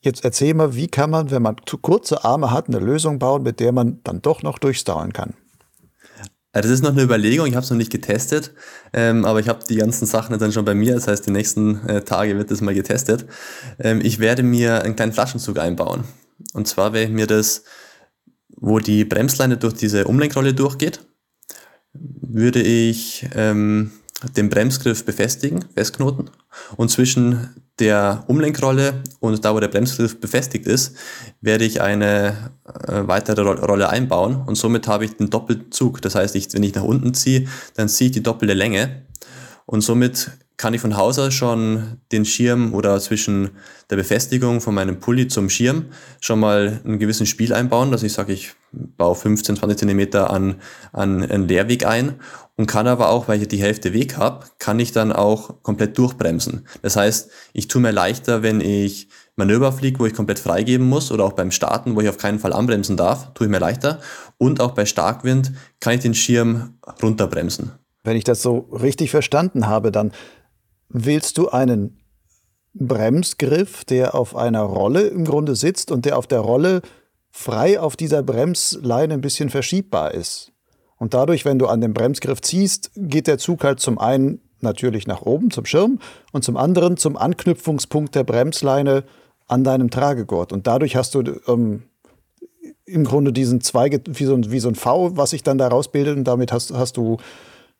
Jetzt erzähl mal, wie kann man, wenn man zu kurze Arme hat, eine Lösung bauen, mit der man dann doch noch durchstauern kann? Das ist noch eine Überlegung, ich habe es noch nicht getestet, ähm, aber ich habe die ganzen Sachen dann schon bei mir, das heißt, die nächsten äh, Tage wird das mal getestet. Ähm, ich werde mir einen kleinen Flaschenzug einbauen. Und zwar werde ich mir das, wo die Bremsleine durch diese Umlenkrolle durchgeht, würde ich ähm, den Bremsgriff befestigen, festknoten und zwischen der Umlenkrolle und da, wo der Bremsgriff befestigt ist, werde ich eine äh, weitere Rolle einbauen und somit habe ich den Doppelzug. Das heißt, ich, wenn ich nach unten ziehe, dann ziehe ich die doppelte Länge und somit kann ich von Haus aus schon den Schirm oder zwischen der Befestigung von meinem Pulli zum Schirm schon mal einen gewissen Spiel einbauen, dass ich sage, ich baue 15, 20 Zentimeter an, an einen Leerweg ein und kann aber auch, weil ich die Hälfte Weg habe, kann ich dann auch komplett durchbremsen. Das heißt, ich tue mir leichter, wenn ich Manöver fliege, wo ich komplett freigeben muss oder auch beim Starten, wo ich auf keinen Fall anbremsen darf, tue ich mir leichter. Und auch bei Starkwind kann ich den Schirm runterbremsen. Wenn ich das so richtig verstanden habe, dann willst du einen Bremsgriff, der auf einer Rolle im Grunde sitzt und der auf der Rolle frei auf dieser Bremsleine ein bisschen verschiebbar ist. Und dadurch, wenn du an dem Bremsgriff ziehst, geht der Zug halt zum einen natürlich nach oben zum Schirm und zum anderen zum Anknüpfungspunkt der Bremsleine an deinem Tragegurt. Und dadurch hast du ähm, im Grunde diesen Zweige, wie so, ein, wie so ein V, was sich dann daraus bildet. Und damit hast, hast du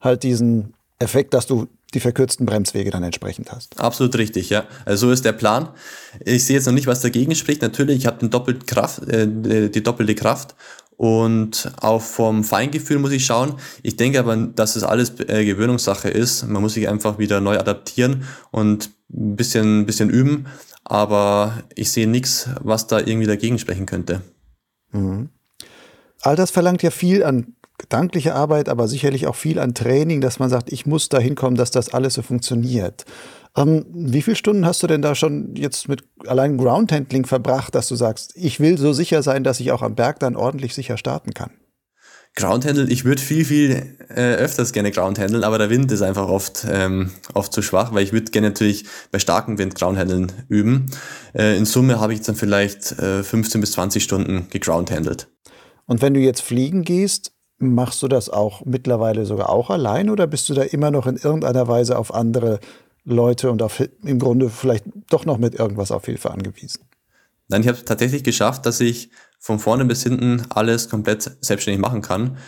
halt diesen Effekt, dass du die verkürzten Bremswege dann entsprechend hast. Absolut richtig, ja. Also so ist der Plan. Ich sehe jetzt noch nicht, was dagegen spricht. Natürlich, ich habe den doppelt Kraft, äh, die doppelte Kraft und auch vom Feingefühl muss ich schauen. Ich denke aber, dass es alles äh, Gewöhnungssache ist. Man muss sich einfach wieder neu adaptieren und ein bisschen, ein bisschen üben. Aber ich sehe nichts, was da irgendwie dagegen sprechen könnte. Mhm. All das verlangt ja viel an gedanklicher Arbeit, aber sicherlich auch viel an Training, dass man sagt, ich muss da hinkommen, dass das alles so funktioniert. Ähm, wie viele Stunden hast du denn da schon jetzt mit allein Groundhandling verbracht, dass du sagst, ich will so sicher sein, dass ich auch am Berg dann ordentlich sicher starten kann? Groundhandle, ich würde viel, viel äh, öfters gerne Groundhandeln, aber der Wind ist einfach oft, ähm, oft zu schwach, weil ich würde gerne natürlich bei starkem Wind Groundhandeln üben. Äh, in Summe habe ich dann vielleicht äh, 15 bis 20 Stunden gegroundhandelt. Und wenn du jetzt fliegen gehst, Machst du das auch mittlerweile sogar auch allein oder bist du da immer noch in irgendeiner Weise auf andere Leute und auf, im Grunde vielleicht doch noch mit irgendwas auf Hilfe angewiesen? Nein, ich habe es tatsächlich geschafft, dass ich von vorne bis hinten alles komplett selbstständig machen kann.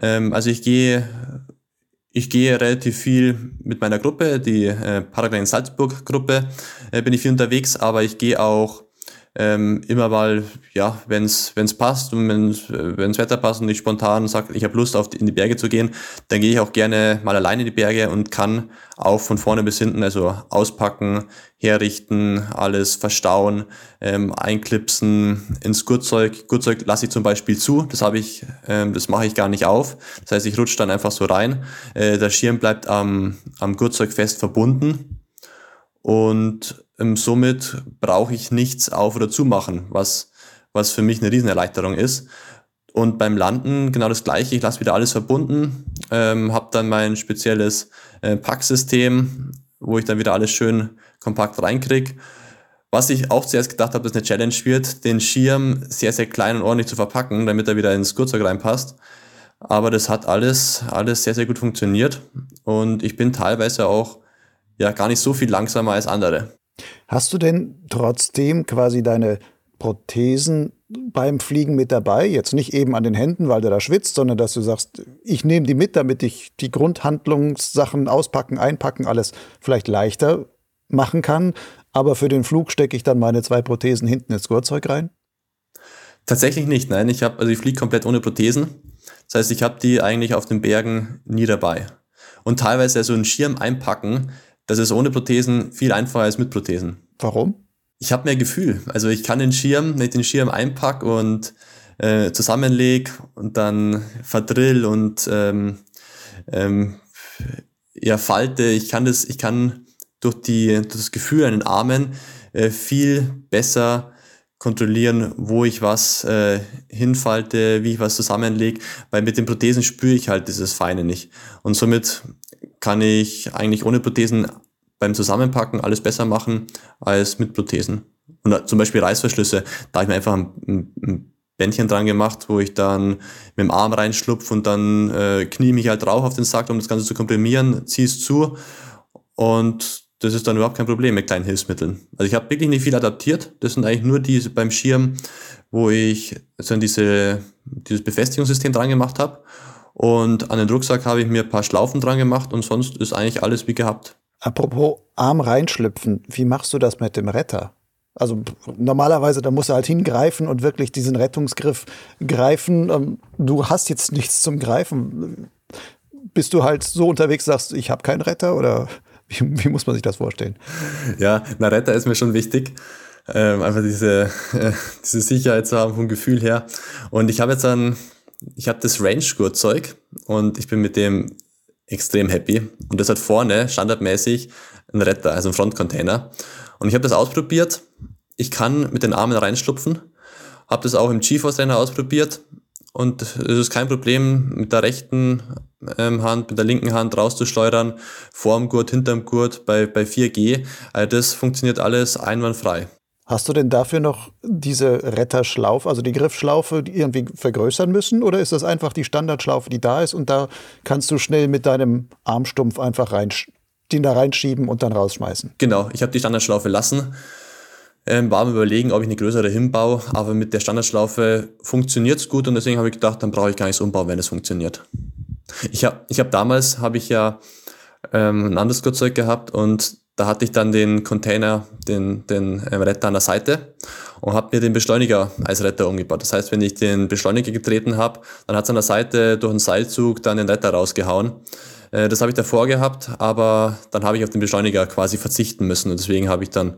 Ähm, also ich gehe ich gehe relativ viel mit meiner Gruppe, die äh, Paragliding Salzburg Gruppe, äh, bin ich viel unterwegs, aber ich gehe auch ähm, immer mal, ja, wenn es passt und wenn das Wetter passt und ich spontan sage, ich habe Lust, auf die, in die Berge zu gehen, dann gehe ich auch gerne mal alleine in die Berge und kann auch von vorne bis hinten, also auspacken, herrichten, alles verstauen, ähm, einklipsen ins Gurtzeug. Gurtzeug lasse ich zum Beispiel zu, das habe ich, ähm, das mache ich gar nicht auf. Das heißt, ich rutsche dann einfach so rein. Äh, der Schirm bleibt am, am Gurtzeug fest verbunden und ähm, somit brauche ich nichts auf oder zu machen, was, was für mich eine Riesenerleichterung ist. Und beim Landen genau das gleiche, ich lasse wieder alles verbunden, ähm, habe dann mein spezielles äh, Packsystem, wo ich dann wieder alles schön kompakt reinkriege. Was ich auch zuerst gedacht habe, dass eine Challenge wird, den Schirm sehr, sehr klein und ordentlich zu verpacken, damit er wieder ins Gurtzeug reinpasst. Aber das hat alles, alles sehr, sehr gut funktioniert. Und ich bin teilweise auch ja gar nicht so viel langsamer als andere. Hast du denn trotzdem quasi deine Prothesen beim Fliegen mit dabei? Jetzt nicht eben an den Händen, weil du da schwitzt, sondern dass du sagst, ich nehme die mit, damit ich die Grundhandlungssachen auspacken, einpacken, alles vielleicht leichter machen kann. Aber für den Flug stecke ich dann meine zwei Prothesen hinten ins Gurtzeug rein? Tatsächlich nicht, nein. Ich habe, also ich fliege komplett ohne Prothesen. Das heißt, ich habe die eigentlich auf den Bergen nie dabei. Und teilweise so einen Schirm einpacken, das ist ohne Prothesen viel einfacher als mit Prothesen. Warum? Ich habe mehr Gefühl. Also ich kann den Schirm, wenn ich den Schirm einpack und äh, zusammenleg und dann verdrill und ähm, ähm, ja, falte, ich kann das, ich kann durch, die, durch das Gefühl an den Armen äh, viel besser kontrollieren, wo ich was äh, hinfalte, wie ich was zusammenlege, weil mit den Prothesen spüre ich halt dieses Feine nicht. Und somit kann ich eigentlich ohne Prothesen beim Zusammenpacken alles besser machen als mit Prothesen. Und zum Beispiel Reißverschlüsse, da habe ich mir einfach ein, ein Bändchen dran gemacht, wo ich dann mit dem Arm reinschlupf und dann äh, knie mich halt drauf auf den Sack, um das Ganze zu komprimieren, ziehe es zu und das ist dann überhaupt kein Problem mit kleinen Hilfsmitteln. Also ich habe wirklich nicht viel adaptiert. Das sind eigentlich nur diese beim Schirm, wo ich also diese, dieses Befestigungssystem dran gemacht habe und an den Rucksack habe ich mir ein paar Schlaufen dran gemacht und sonst ist eigentlich alles wie gehabt. Apropos Arm reinschlüpfen, wie machst du das mit dem Retter? Also normalerweise, da musst du halt hingreifen und wirklich diesen Rettungsgriff greifen. Ähm, du hast jetzt nichts zum Greifen. Bist du halt so unterwegs, sagst, ich habe keinen Retter oder wie, wie, muss man sich das vorstellen? Ja, na Retter ist mir schon wichtig. Ähm, einfach diese, äh, diese Sicherheit zu haben vom Gefühl her. Und ich habe jetzt dann ich habe das Range-Gurtzeug und ich bin mit dem extrem happy. Und das hat vorne standardmäßig einen Retter, also einen Frontcontainer. Und ich habe das ausprobiert. Ich kann mit den Armen reinschlupfen. Habe das auch im GeForce-Trainer ausprobiert. Und es ist kein Problem, mit der rechten ähm, Hand, mit der linken Hand rauszusteuern, vorm Gurt, hinterm Gurt, bei, bei 4G. Also das funktioniert alles einwandfrei. Hast du denn dafür noch diese Retterschlaufe, also die Griffschlaufe, die irgendwie vergrößern müssen? Oder ist das einfach die Standardschlaufe, die da ist und da kannst du schnell mit deinem Armstumpf einfach rein, den da reinschieben und dann rausschmeißen? Genau, ich habe die Standardschlaufe lassen. Ähm, war am überlegen, ob ich eine größere hinbaue, aber mit der Standardschlaufe funktioniert es gut und deswegen habe ich gedacht, dann brauche ich gar nichts umbauen, wenn es funktioniert. Ich habe ich hab damals, habe ich ja ähm, ein anderes Gurtzeug gehabt und da hatte ich dann den Container, den, den ähm, Retter an der Seite und habe mir den Beschleuniger als Retter umgebaut. Das heißt, wenn ich den Beschleuniger getreten habe, dann hat es an der Seite durch einen Seilzug dann den Retter rausgehauen. Äh, das habe ich davor gehabt, aber dann habe ich auf den Beschleuniger quasi verzichten müssen und deswegen habe ich dann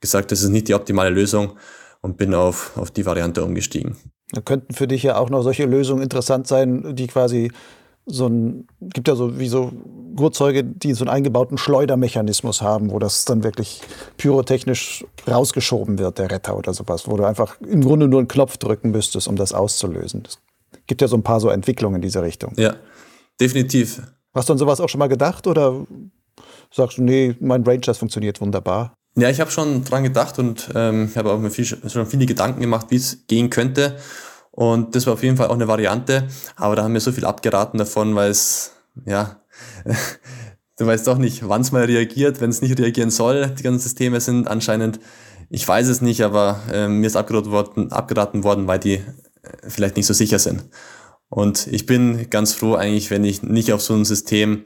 gesagt, das ist nicht die optimale Lösung und bin auf, auf die Variante umgestiegen. Da könnten für dich ja auch noch solche Lösungen interessant sein, die quasi so ein, gibt ja so wie so Gurtzeuge, die so einen eingebauten Schleudermechanismus haben, wo das dann wirklich pyrotechnisch rausgeschoben wird, der Retter oder sowas, wo du einfach im Grunde nur einen Knopf drücken müsstest, um das auszulösen. Es gibt ja so ein paar so Entwicklungen in diese Richtung. Ja, definitiv. Hast du an sowas auch schon mal gedacht oder sagst du, nee, mein Range, das funktioniert wunderbar? Ja, ich habe schon dran gedacht und ähm, habe auch mir viel, schon viele Gedanken gemacht, wie es gehen könnte. Und das war auf jeden Fall auch eine Variante, aber da haben wir so viel abgeraten davon, weil es, ja, du weißt doch nicht, wann es mal reagiert, wenn es nicht reagieren soll. Die ganzen Systeme sind anscheinend, ich weiß es nicht, aber äh, mir ist abgeraten worden, abgeraten worden, weil die äh, vielleicht nicht so sicher sind. Und ich bin ganz froh eigentlich, wenn ich nicht auf so ein System,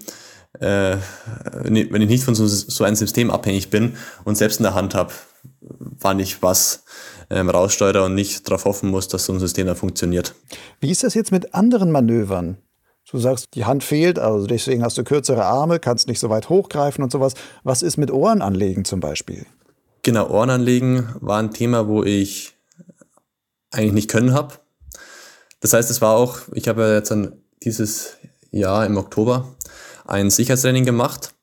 äh, wenn ich nicht von so, so einem System abhängig bin und selbst in der Hand habe, wann ich was ähm, raussteuere und nicht darauf hoffen muss, dass so ein System dann funktioniert. Wie ist das jetzt mit anderen Manövern? Du sagst, die Hand fehlt, also deswegen hast du kürzere Arme, kannst nicht so weit hochgreifen und sowas. Was ist mit Ohrenanlegen zum Beispiel? Genau, Ohrenanlegen war ein Thema, wo ich eigentlich nicht können habe. Das heißt, es war auch, ich habe jetzt dann dieses Jahr im Oktober ein Sicherheitstraining gemacht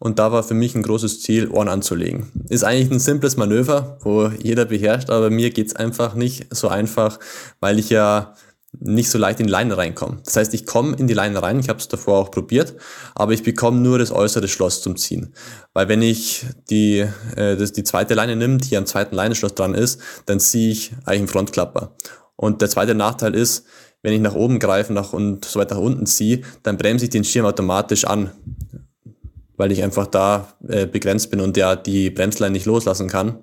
und da war für mich ein großes Ziel, Ohren anzulegen. Ist eigentlich ein simples Manöver, wo jeder beherrscht, aber mir geht's einfach nicht so einfach, weil ich ja nicht so leicht in die Leine reinkomme. Das heißt, ich komme in die Leine rein, ich habe es davor auch probiert, aber ich bekomme nur das äußere Schloss zum Ziehen. Weil wenn ich die, äh, das, die zweite Leine nehme, die am zweiten Leinenschloss dran ist, dann ziehe ich eigentlich einen Frontklapper. Und der zweite Nachteil ist, wenn ich nach oben greife nach und so weit nach unten ziehe, dann bremse ich den Schirm automatisch an weil ich einfach da äh, begrenzt bin und ja die Bremsleine nicht loslassen kann.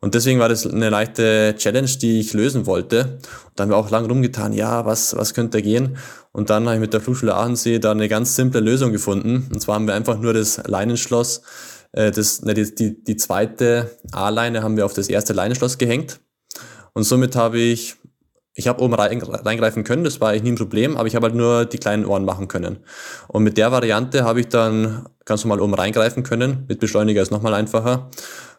Und deswegen war das eine leichte Challenge, die ich lösen wollte. Und da haben wir auch lange rumgetan, ja, was, was könnte gehen? Und dann habe ich mit der Flugschule Aachensee da eine ganz simple Lösung gefunden. Und zwar haben wir einfach nur das Leinenschloss, äh, das, ne, die, die, die zweite A-Leine haben wir auf das erste Leinenschloss gehängt. Und somit habe ich ich habe oben reingreifen können, das war eigentlich nie ein Problem, aber ich habe halt nur die kleinen Ohren machen können. Und mit der Variante habe ich dann ganz normal oben reingreifen können. Mit Beschleuniger ist nochmal einfacher.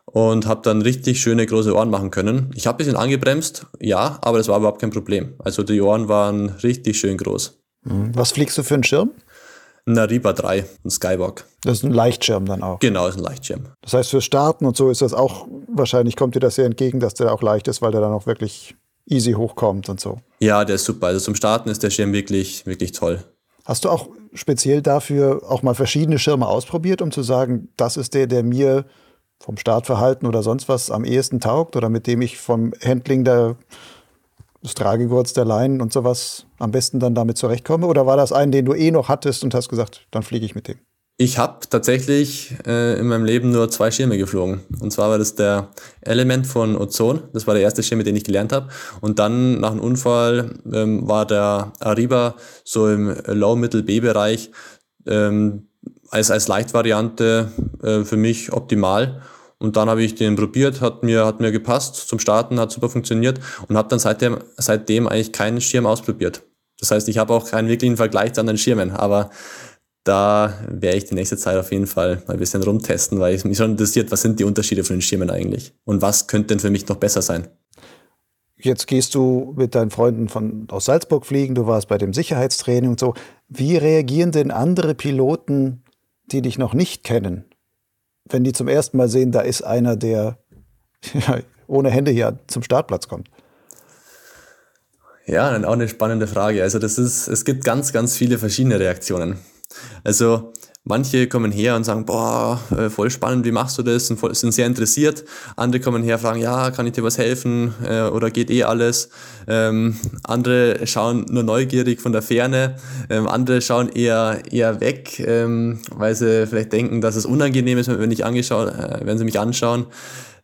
Und habe dann richtig schöne große Ohren machen können. Ich habe ein bisschen angebremst, ja, aber das war überhaupt kein Problem. Also die Ohren waren richtig schön groß. Mhm. Was fliegst du für einen Schirm? Ein Ariba 3, ein Skywalk. Das ist ein Leichtschirm dann auch. Genau, ist ein Leichtschirm. Das heißt, für Starten und so ist das auch, wahrscheinlich kommt dir das sehr entgegen, dass der auch leicht ist, weil der dann auch wirklich easy hochkommt und so. Ja, der ist super. Also zum Starten ist der Schirm wirklich, wirklich toll. Hast du auch speziell dafür auch mal verschiedene Schirme ausprobiert, um zu sagen, das ist der, der mir vom Startverhalten oder sonst was am ehesten taugt oder mit dem ich vom Handling der, des Tragegurts der Leinen und sowas am besten dann damit zurechtkomme? Oder war das ein, den du eh noch hattest und hast gesagt, dann fliege ich mit dem? Ich habe tatsächlich äh, in meinem Leben nur zwei Schirme geflogen. Und zwar war das der Element von Ozon. Das war der erste Schirm, dem ich gelernt habe. Und dann nach einem Unfall ähm, war der Ariba so im Low-Mittel-B-Bereich ähm, als, als Leichtvariante äh, für mich optimal. Und dann habe ich den probiert, hat mir, hat mir gepasst zum Starten, hat super funktioniert und habe dann seitdem, seitdem eigentlich keinen Schirm ausprobiert. Das heißt, ich habe auch keinen wirklichen Vergleich zu anderen Schirmen, aber da werde ich die nächste Zeit auf jeden Fall mal ein bisschen rumtesten, weil es mich schon interessiert, was sind die Unterschiede von den Schirmen eigentlich und was könnte denn für mich noch besser sein. Jetzt gehst du mit deinen Freunden von, aus Salzburg fliegen, du warst bei dem Sicherheitstraining und so. Wie reagieren denn andere Piloten, die dich noch nicht kennen, wenn die zum ersten Mal sehen, da ist einer, der ohne Hände hier zum Startplatz kommt? Ja, dann auch eine spannende Frage. Also das ist, es gibt ganz, ganz viele verschiedene Reaktionen. Also manche kommen her und sagen, boah, äh, voll spannend, wie machst du das? Und sind sehr interessiert. Andere kommen her und fragen, ja, kann ich dir was helfen? Äh, oder geht eh alles? Ähm, andere schauen nur neugierig von der Ferne. Ähm, andere schauen eher, eher weg, ähm, weil sie vielleicht denken, dass es unangenehm ist, wenn, ich äh, wenn sie mich anschauen.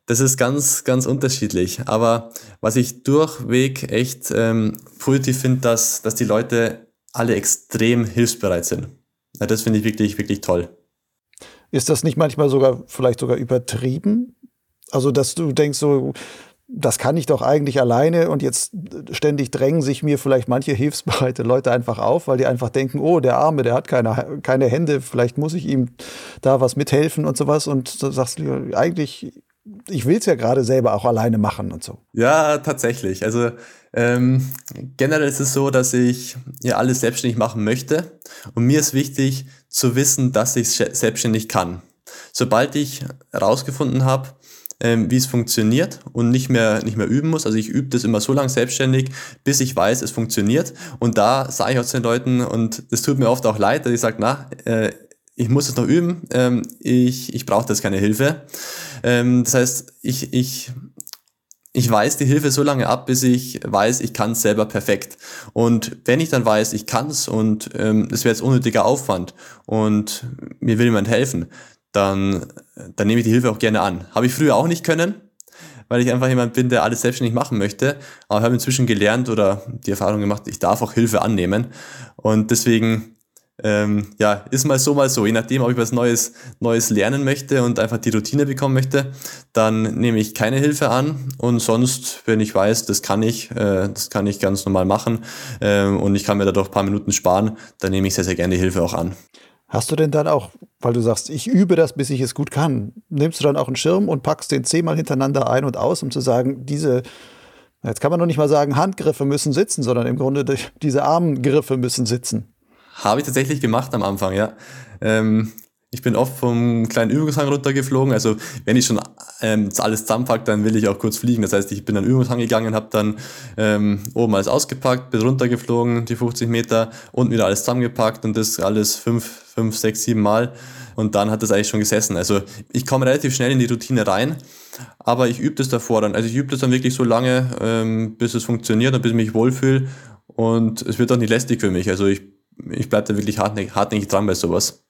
Das ist ganz, ganz unterschiedlich. Aber was ich durchweg echt ähm, positiv finde, dass, dass die Leute alle extrem hilfsbereit sind. Ja, das finde ich wirklich, wirklich toll. Ist das nicht manchmal sogar, vielleicht sogar übertrieben? Also, dass du denkst, so, das kann ich doch eigentlich alleine und jetzt ständig drängen sich mir vielleicht manche hilfsbereite Leute einfach auf, weil die einfach denken, oh, der Arme, der hat keine, keine Hände, vielleicht muss ich ihm da was mithelfen und sowas. Und sagst du, eigentlich, ich will es ja gerade selber auch alleine machen und so. Ja, tatsächlich. Also ähm, generell ist es so, dass ich ja alles selbstständig machen möchte. Und mir ist wichtig zu wissen, dass ich es selbstständig kann. Sobald ich herausgefunden habe, ähm, wie es funktioniert und nicht mehr, nicht mehr üben muss. Also ich übe das immer so lange selbstständig, bis ich weiß, es funktioniert. Und da sage ich auch zu den Leuten, und das tut mir oft auch leid, dass ich sage, na, äh, ich muss es noch üben, ähm, ich, ich brauche das keine Hilfe. Ähm, das heißt, ich, ich ich weiß die Hilfe so lange ab, bis ich weiß, ich kann es selber perfekt. Und wenn ich dann weiß, ich kann es und ähm, das wäre jetzt unnötiger Aufwand und mir will jemand helfen, dann, dann nehme ich die Hilfe auch gerne an. Habe ich früher auch nicht können, weil ich einfach jemand bin, der alles selbstständig machen möchte. Aber ich habe inzwischen gelernt oder die Erfahrung gemacht, ich darf auch Hilfe annehmen. Und deswegen ähm, ja, ist mal so, mal so. Je nachdem, ob ich was Neues, Neues lernen möchte und einfach die Routine bekommen möchte, dann nehme ich keine Hilfe an. Und sonst, wenn ich weiß, das kann ich, äh, das kann ich ganz normal machen äh, und ich kann mir dadurch ein paar Minuten sparen, dann nehme ich sehr, sehr gerne Hilfe auch an. Hast du denn dann auch, weil du sagst, ich übe das, bis ich es gut kann, nimmst du dann auch einen Schirm und packst den zehnmal hintereinander ein und aus, um zu sagen, diese Jetzt kann man noch nicht mal sagen, Handgriffe müssen sitzen, sondern im Grunde diese Armgriffe müssen sitzen. Habe ich tatsächlich gemacht am Anfang, ja. Ähm, ich bin oft vom kleinen Übungshang runtergeflogen. Also wenn ich schon ähm, alles zusammenpacke, dann will ich auch kurz fliegen. Das heißt, ich bin an den Übungshang gegangen, habe dann ähm, oben alles ausgepackt, bin runtergeflogen, die 50 Meter, unten wieder alles zusammengepackt und das alles fünf, fünf, sechs, sieben Mal. Und dann hat das eigentlich schon gesessen. Also ich komme relativ schnell in die Routine rein, aber ich übe das davor dann. Also ich übe das dann wirklich so lange, ähm, bis es funktioniert und bis ich mich wohlfühle. Und es wird auch nicht lästig für mich. Also ich ich bleibe da wirklich hartnäckig, hartnäckig dran bei sowas.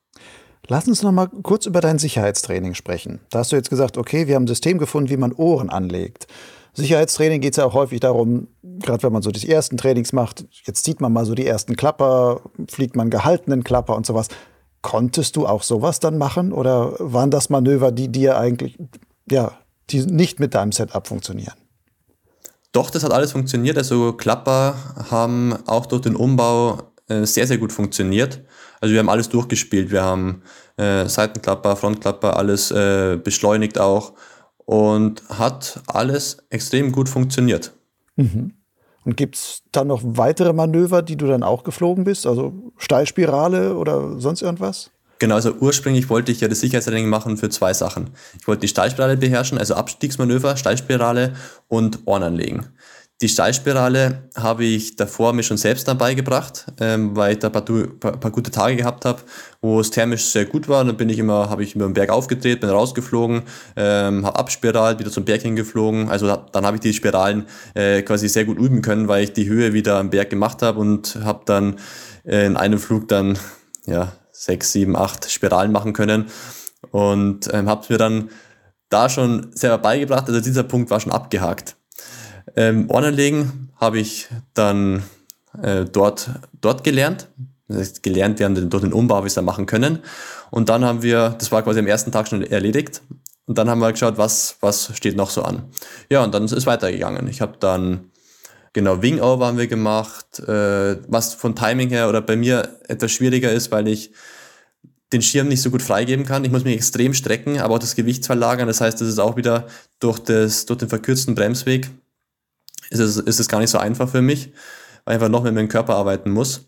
Lass uns noch mal kurz über dein Sicherheitstraining sprechen. Da hast du jetzt gesagt, okay, wir haben ein System gefunden, wie man Ohren anlegt. Sicherheitstraining geht es ja auch häufig darum, gerade wenn man so die ersten Trainings macht, jetzt zieht man mal so die ersten Klapper, fliegt man gehaltenen Klapper und sowas. Konntest du auch sowas dann machen oder waren das Manöver, die dir eigentlich, ja, die nicht mit deinem Setup funktionieren? Doch, das hat alles funktioniert. Also Klapper haben auch durch den Umbau äh, sehr, sehr gut funktioniert. Also wir haben alles durchgespielt. Wir haben äh, Seitenklapper, Frontklapper, alles äh, beschleunigt auch und hat alles extrem gut funktioniert. Mhm. Und gibt es dann noch weitere Manöver, die du dann auch geflogen bist? Also Steilspirale oder sonst irgendwas? Genau, also ursprünglich wollte ich ja das Sicherheitstraining machen für zwei Sachen. Ich wollte die Steilspirale beherrschen, also Abstiegsmanöver, Steilspirale und Ohren anlegen. Die Steilspirale habe ich davor mir schon selbst dann beigebracht, ähm, weil ich da ein paar, paar, paar, gute Tage gehabt habe, wo es thermisch sehr gut war. Dann bin ich immer, habe ich immer den Berg aufgedreht, bin rausgeflogen, ähm, habe abspiralt, wieder zum Berg hingeflogen. Also dann habe ich die Spiralen äh, quasi sehr gut üben können, weil ich die Höhe wieder am Berg gemacht habe und habe dann äh, in einem Flug dann ja sechs, sieben, acht Spiralen machen können und ähm, habe mir dann da schon selber beigebracht. Also dieser Punkt war schon abgehakt. Ähm, Ohrenlegen habe ich dann äh, dort, dort gelernt. Das heißt, gelernt, wir haben durch den Umbau, wie es dann machen können. Und dann haben wir, das war quasi am ersten Tag schon erledigt. Und dann haben wir geschaut, was, was steht noch so an. Ja, und dann ist es weitergegangen. Ich habe dann, genau, Wing-Over haben wir gemacht, äh, was von Timing her oder bei mir etwas schwieriger ist, weil ich den Schirm nicht so gut freigeben kann. Ich muss mich extrem strecken, aber auch das Gewicht verlagern. Das heißt, das ist auch wieder durch, das, durch den verkürzten Bremsweg ist es, ist es gar nicht so einfach für mich, weil ich einfach noch mit meinem Körper arbeiten muss.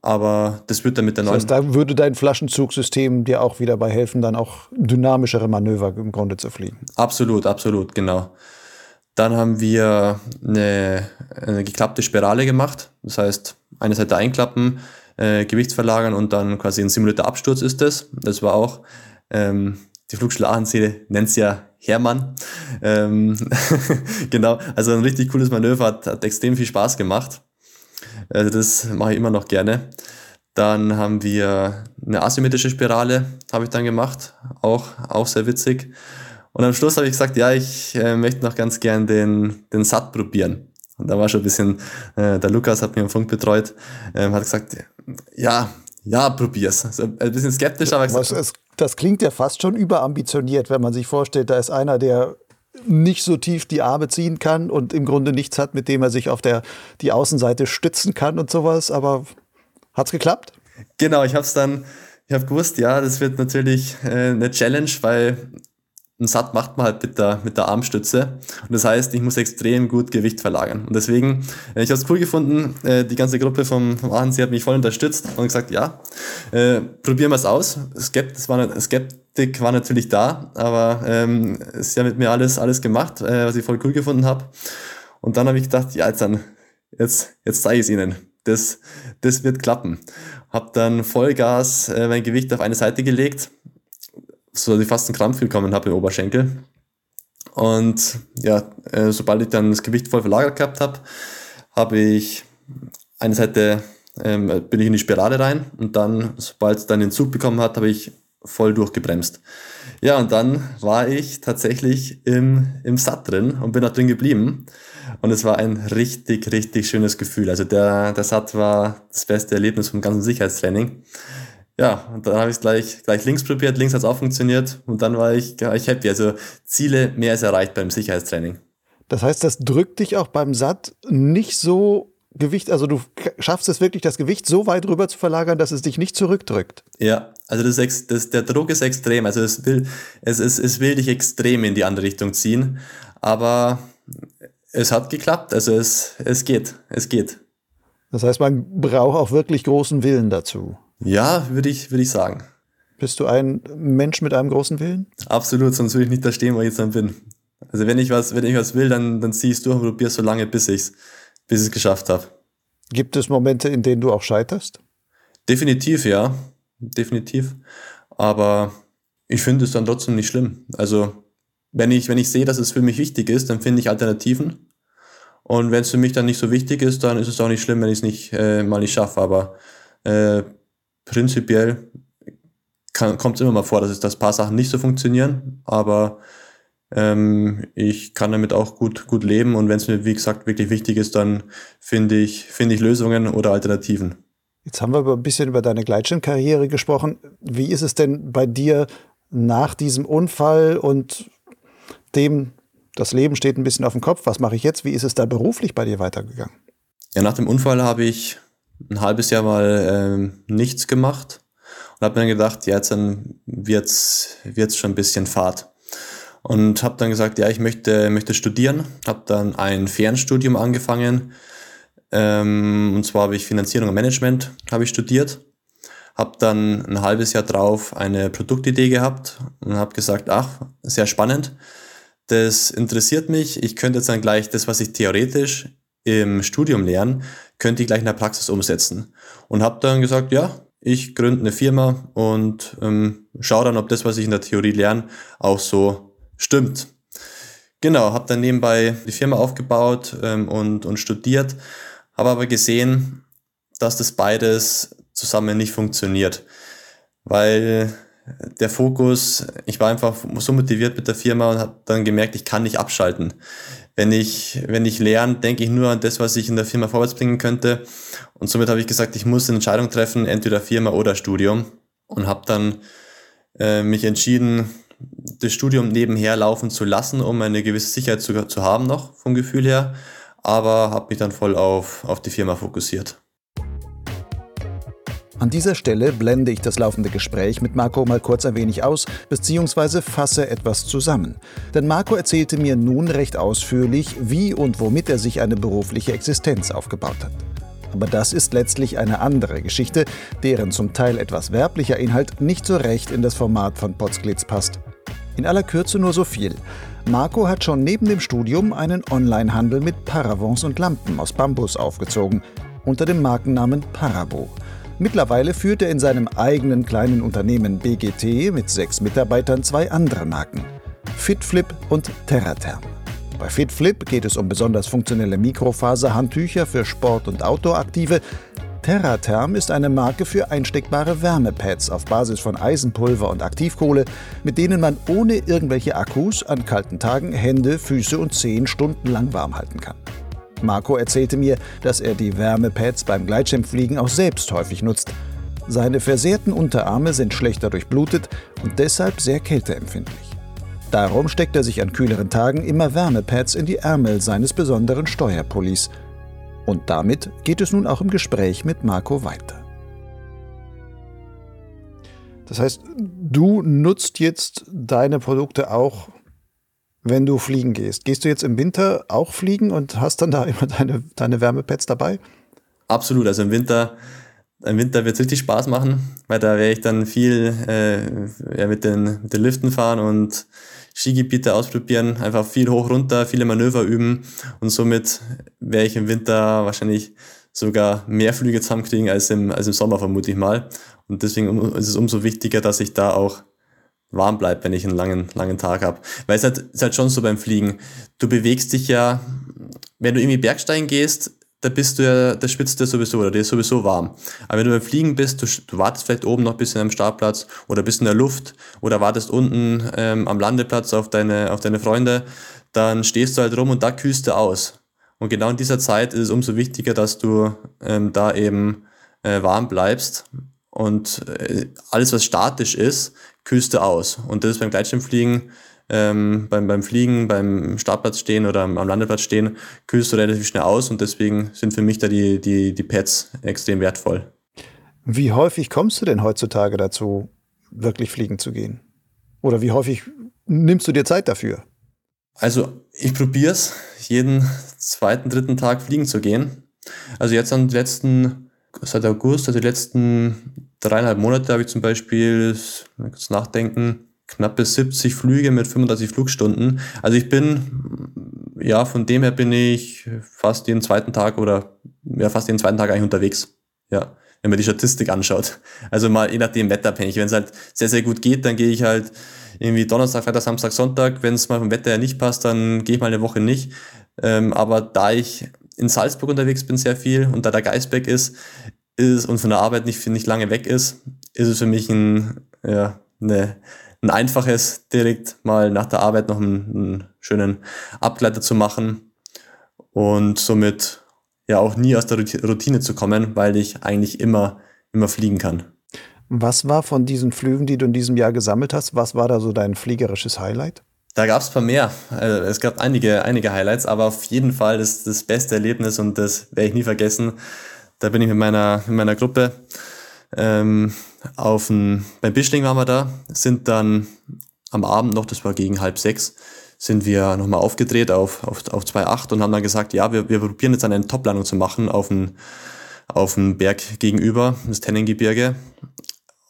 Aber das wird dann mit der neuen. Das heißt, da würde dein Flaschenzugsystem dir auch wieder bei helfen, dann auch dynamischere Manöver im Grunde zu fliegen. Absolut, absolut, genau. Dann haben wir eine, eine geklappte Spirale gemacht. Das heißt, eine Seite einklappen, äh, Gewicht verlagern und dann quasi ein simulierter Absturz ist das. Das war auch ähm, die Flugschule Aachensee nennt es ja Hermann. Ähm, genau, also ein richtig cooles Manöver, hat, hat extrem viel Spaß gemacht. Also das mache ich immer noch gerne. Dann haben wir eine asymmetrische Spirale, habe ich dann gemacht, auch, auch sehr witzig. Und am Schluss habe ich gesagt, ja, ich äh, möchte noch ganz gern den, den Sat probieren. Und da war schon ein bisschen, äh, der Lukas hat mir im Funk betreut, äh, hat gesagt, ja, ja, probier's. Also ein bisschen skeptisch, aber Was, es, das klingt ja fast schon überambitioniert, wenn man sich vorstellt, da ist einer, der nicht so tief die Arme ziehen kann und im Grunde nichts hat, mit dem er sich auf der die Außenseite stützen kann und sowas. Aber hat's geklappt? Genau, ich habe es dann, ich habe gewusst, ja, das wird natürlich äh, eine Challenge, weil ein Sat macht man halt mit der, mit der Armstütze. Und das heißt, ich muss extrem gut Gewicht verlagern. Und deswegen, äh, ich habe es cool gefunden, äh, die ganze Gruppe vom, vom Aachensee hat mich voll unterstützt und gesagt, ja, äh, probieren wir es aus. Skeptik war, Skeptik war natürlich da, aber ähm, sie haben mit mir alles, alles gemacht, äh, was ich voll cool gefunden habe. Und dann habe ich gedacht, ja, jetzt dann, jetzt, jetzt zeige ich es ihnen. Das, das wird klappen. Hab dann Vollgas äh, mein Gewicht auf eine Seite gelegt so dass ich fast einen Krampf bekommen habe im Oberschenkel. Und ja, äh, sobald ich dann das Gewicht voll verlagert gehabt habe, habe ich eine Seite ähm, bin ich in die Spirale rein und dann, sobald es dann den Zug bekommen hat, habe ich voll durchgebremst. Ja, und dann war ich tatsächlich im, im Sat drin und bin da drin geblieben. Und es war ein richtig, richtig schönes Gefühl. Also der, der Sat war das beste Erlebnis vom ganzen Sicherheitstraining. Ja, und dann habe ich es gleich, gleich links probiert, links hat es auch funktioniert und dann war ich, war ich happy. Also Ziele mehr als erreicht beim Sicherheitstraining. Das heißt, das drückt dich auch beim Sat nicht so Gewicht, also du schaffst es wirklich, das Gewicht so weit rüber zu verlagern, dass es dich nicht zurückdrückt. Ja, also das, das, der Druck ist extrem. Also es will, es, es, es will dich extrem in die andere Richtung ziehen. Aber es hat geklappt. Also es, es geht. Es geht. Das heißt, man braucht auch wirklich großen Willen dazu. Ja, würde ich, würde ich sagen. Bist du ein Mensch mit einem großen Willen? Absolut, sonst würde ich nicht da stehen, wo ich jetzt dann bin. Also wenn ich was, wenn ich was will, dann, dann zieh ich es durch und probiere so lange, bis ich's, bis ich es geschafft habe. Gibt es Momente, in denen du auch scheiterst? Definitiv, ja. Definitiv. Aber ich finde es dann trotzdem nicht schlimm. Also, wenn ich, wenn ich sehe, dass es für mich wichtig ist, dann finde ich Alternativen. Und wenn es für mich dann nicht so wichtig ist, dann ist es auch nicht schlimm, wenn ich es nicht äh, mal nicht schaffe. Aber äh, prinzipiell kommt es immer mal vor, dass es das paar Sachen nicht so funktionieren. Aber ähm, ich kann damit auch gut, gut leben und wenn es mir, wie gesagt, wirklich wichtig ist, dann finde ich, finde ich Lösungen oder Alternativen. Jetzt haben wir ein bisschen über deine Gleitschirmkarriere gesprochen. Wie ist es denn bei dir nach diesem Unfall und dem, das Leben steht ein bisschen auf dem Kopf, was mache ich jetzt? Wie ist es da beruflich bei dir weitergegangen? Ja, nach dem Unfall habe ich ein halbes Jahr mal ähm, nichts gemacht und habe mir dann gedacht, ja, jetzt dann wird's, wird's schon ein bisschen Fahrt und habe dann gesagt, ja, ich möchte, möchte studieren. Habe dann ein Fernstudium angefangen. Ähm, und zwar habe ich Finanzierung und Management habe ich studiert. Habe dann ein halbes Jahr drauf eine Produktidee gehabt und habe gesagt, ach, sehr spannend. Das interessiert mich. Ich könnte jetzt dann gleich das, was ich theoretisch im Studium lerne, könnte ich gleich in der Praxis umsetzen. Und habe dann gesagt, ja, ich gründe eine Firma und ähm, schaue dann, ob das, was ich in der Theorie lerne, auch so Stimmt. Genau, habe dann nebenbei die Firma aufgebaut ähm, und, und studiert, habe aber gesehen, dass das beides zusammen nicht funktioniert, weil der Fokus, ich war einfach so motiviert mit der Firma und habe dann gemerkt, ich kann nicht abschalten. Wenn ich, wenn ich lerne, denke ich nur an das, was ich in der Firma vorwärts bringen könnte. Und somit habe ich gesagt, ich muss eine Entscheidung treffen, entweder Firma oder Studium. Und habe dann äh, mich entschieden, das Studium nebenher laufen zu lassen, um eine gewisse Sicherheit zu, zu haben noch vom Gefühl her, aber habe mich dann voll auf, auf die Firma fokussiert. An dieser Stelle blende ich das laufende Gespräch mit Marco mal kurz ein wenig aus, beziehungsweise fasse etwas zusammen. Denn Marco erzählte mir nun recht ausführlich, wie und womit er sich eine berufliche Existenz aufgebaut hat. Aber das ist letztlich eine andere Geschichte, deren zum Teil etwas werblicher Inhalt nicht so recht in das Format von Potsglitz passt. In aller Kürze nur so viel. Marco hat schon neben dem Studium einen Onlinehandel mit Paravents und Lampen aus Bambus aufgezogen, unter dem Markennamen Parabo. Mittlerweile führt er in seinem eigenen kleinen Unternehmen BGT mit sechs Mitarbeitern zwei andere Marken: Fitflip und Terratherm. Bei FitFlip geht es um besonders funktionelle Mikrofaserhandtücher für Sport- und Outdoor-Aktive. Terratherm ist eine Marke für einsteckbare Wärmepads auf Basis von Eisenpulver und Aktivkohle, mit denen man ohne irgendwelche Akkus an kalten Tagen Hände, Füße und Zehen stundenlang warm halten kann. Marco erzählte mir, dass er die Wärmepads beim Gleitschirmfliegen auch selbst häufig nutzt. Seine versehrten Unterarme sind schlechter durchblutet und deshalb sehr kälteempfindlich. Darum steckt er sich an kühleren Tagen immer Wärmepads in die Ärmel seines besonderen Steuerpullis. Und damit geht es nun auch im Gespräch mit Marco weiter. Das heißt, du nutzt jetzt deine Produkte auch, wenn du fliegen gehst. Gehst du jetzt im Winter auch fliegen und hast dann da immer deine, deine Wärmepads dabei? Absolut. Also im Winter, im Winter wird es richtig Spaß machen, weil da werde ich dann viel äh, mit, den, mit den Liften fahren und Skigebiete ausprobieren, einfach viel hoch runter, viele Manöver üben und somit werde ich im Winter wahrscheinlich sogar mehr Flüge zusammenkriegen als im, als im Sommer, vermute ich mal. Und deswegen ist es umso wichtiger, dass ich da auch warm bleibt, wenn ich einen langen, langen Tag habe. Weil es halt, ist halt schon so beim Fliegen. Du bewegst dich ja, wenn du irgendwie Bergsteigen gehst, da bist du ja, da schwitzt du sowieso oder dir ist sowieso warm. Aber wenn du beim Fliegen bist, du, du wartest vielleicht oben noch ein bisschen am Startplatz oder bist in der Luft oder wartest unten ähm, am Landeplatz auf deine, auf deine Freunde, dann stehst du halt rum und da kühlst du aus. Und genau in dieser Zeit ist es umso wichtiger, dass du ähm, da eben äh, warm bleibst. Und äh, alles, was statisch ist, kühlst du aus. Und das ist beim Gleitschirmfliegen ähm, beim, beim Fliegen, beim Startplatz stehen oder am, am Landeplatz stehen, kühlst du relativ schnell aus und deswegen sind für mich da die, die, die Pads extrem wertvoll. Wie häufig kommst du denn heutzutage dazu, wirklich fliegen zu gehen? Oder wie häufig nimmst du dir Zeit dafür? Also ich probiere es, jeden zweiten, dritten Tag fliegen zu gehen. Also jetzt am letzten, seit August, also die letzten dreieinhalb Monate habe ich zum Beispiel, kurz nachdenken, knappe 70 Flüge mit 35 Flugstunden. Also ich bin, ja, von dem her bin ich fast jeden zweiten Tag oder ja, fast jeden zweiten Tag eigentlich unterwegs. Ja, wenn man die Statistik anschaut. Also mal je nachdem wetterabhängig. Wenn es halt sehr, sehr gut geht, dann gehe ich halt irgendwie Donnerstag, Freitag, Samstag, Sonntag. Wenn es mal vom Wetter her nicht passt, dann gehe ich mal eine Woche nicht. Ähm, aber da ich in Salzburg unterwegs bin sehr viel und da der Geisberg ist, ist und von der Arbeit nicht, nicht lange weg ist, ist es für mich ein, ja, eine ein einfaches, direkt mal nach der Arbeit noch einen, einen schönen Abgleiter zu machen und somit ja auch nie aus der Routine zu kommen, weil ich eigentlich immer, immer fliegen kann. Was war von diesen Flügen, die du in diesem Jahr gesammelt hast, was war da so dein fliegerisches Highlight? Da gab es ein paar mehr. Also es gab einige, einige Highlights, aber auf jeden Fall das, das beste Erlebnis und das werde ich nie vergessen. Da bin ich mit meiner, mit meiner Gruppe ähm, auf ein, beim Bischling waren wir da, sind dann am Abend noch, das war gegen halb sechs, sind wir nochmal aufgedreht auf, auf, auf 2,8 und haben dann gesagt, ja, wir, wir probieren jetzt eine Toplandung zu machen auf einen, auf Berg gegenüber, das Tennengebirge.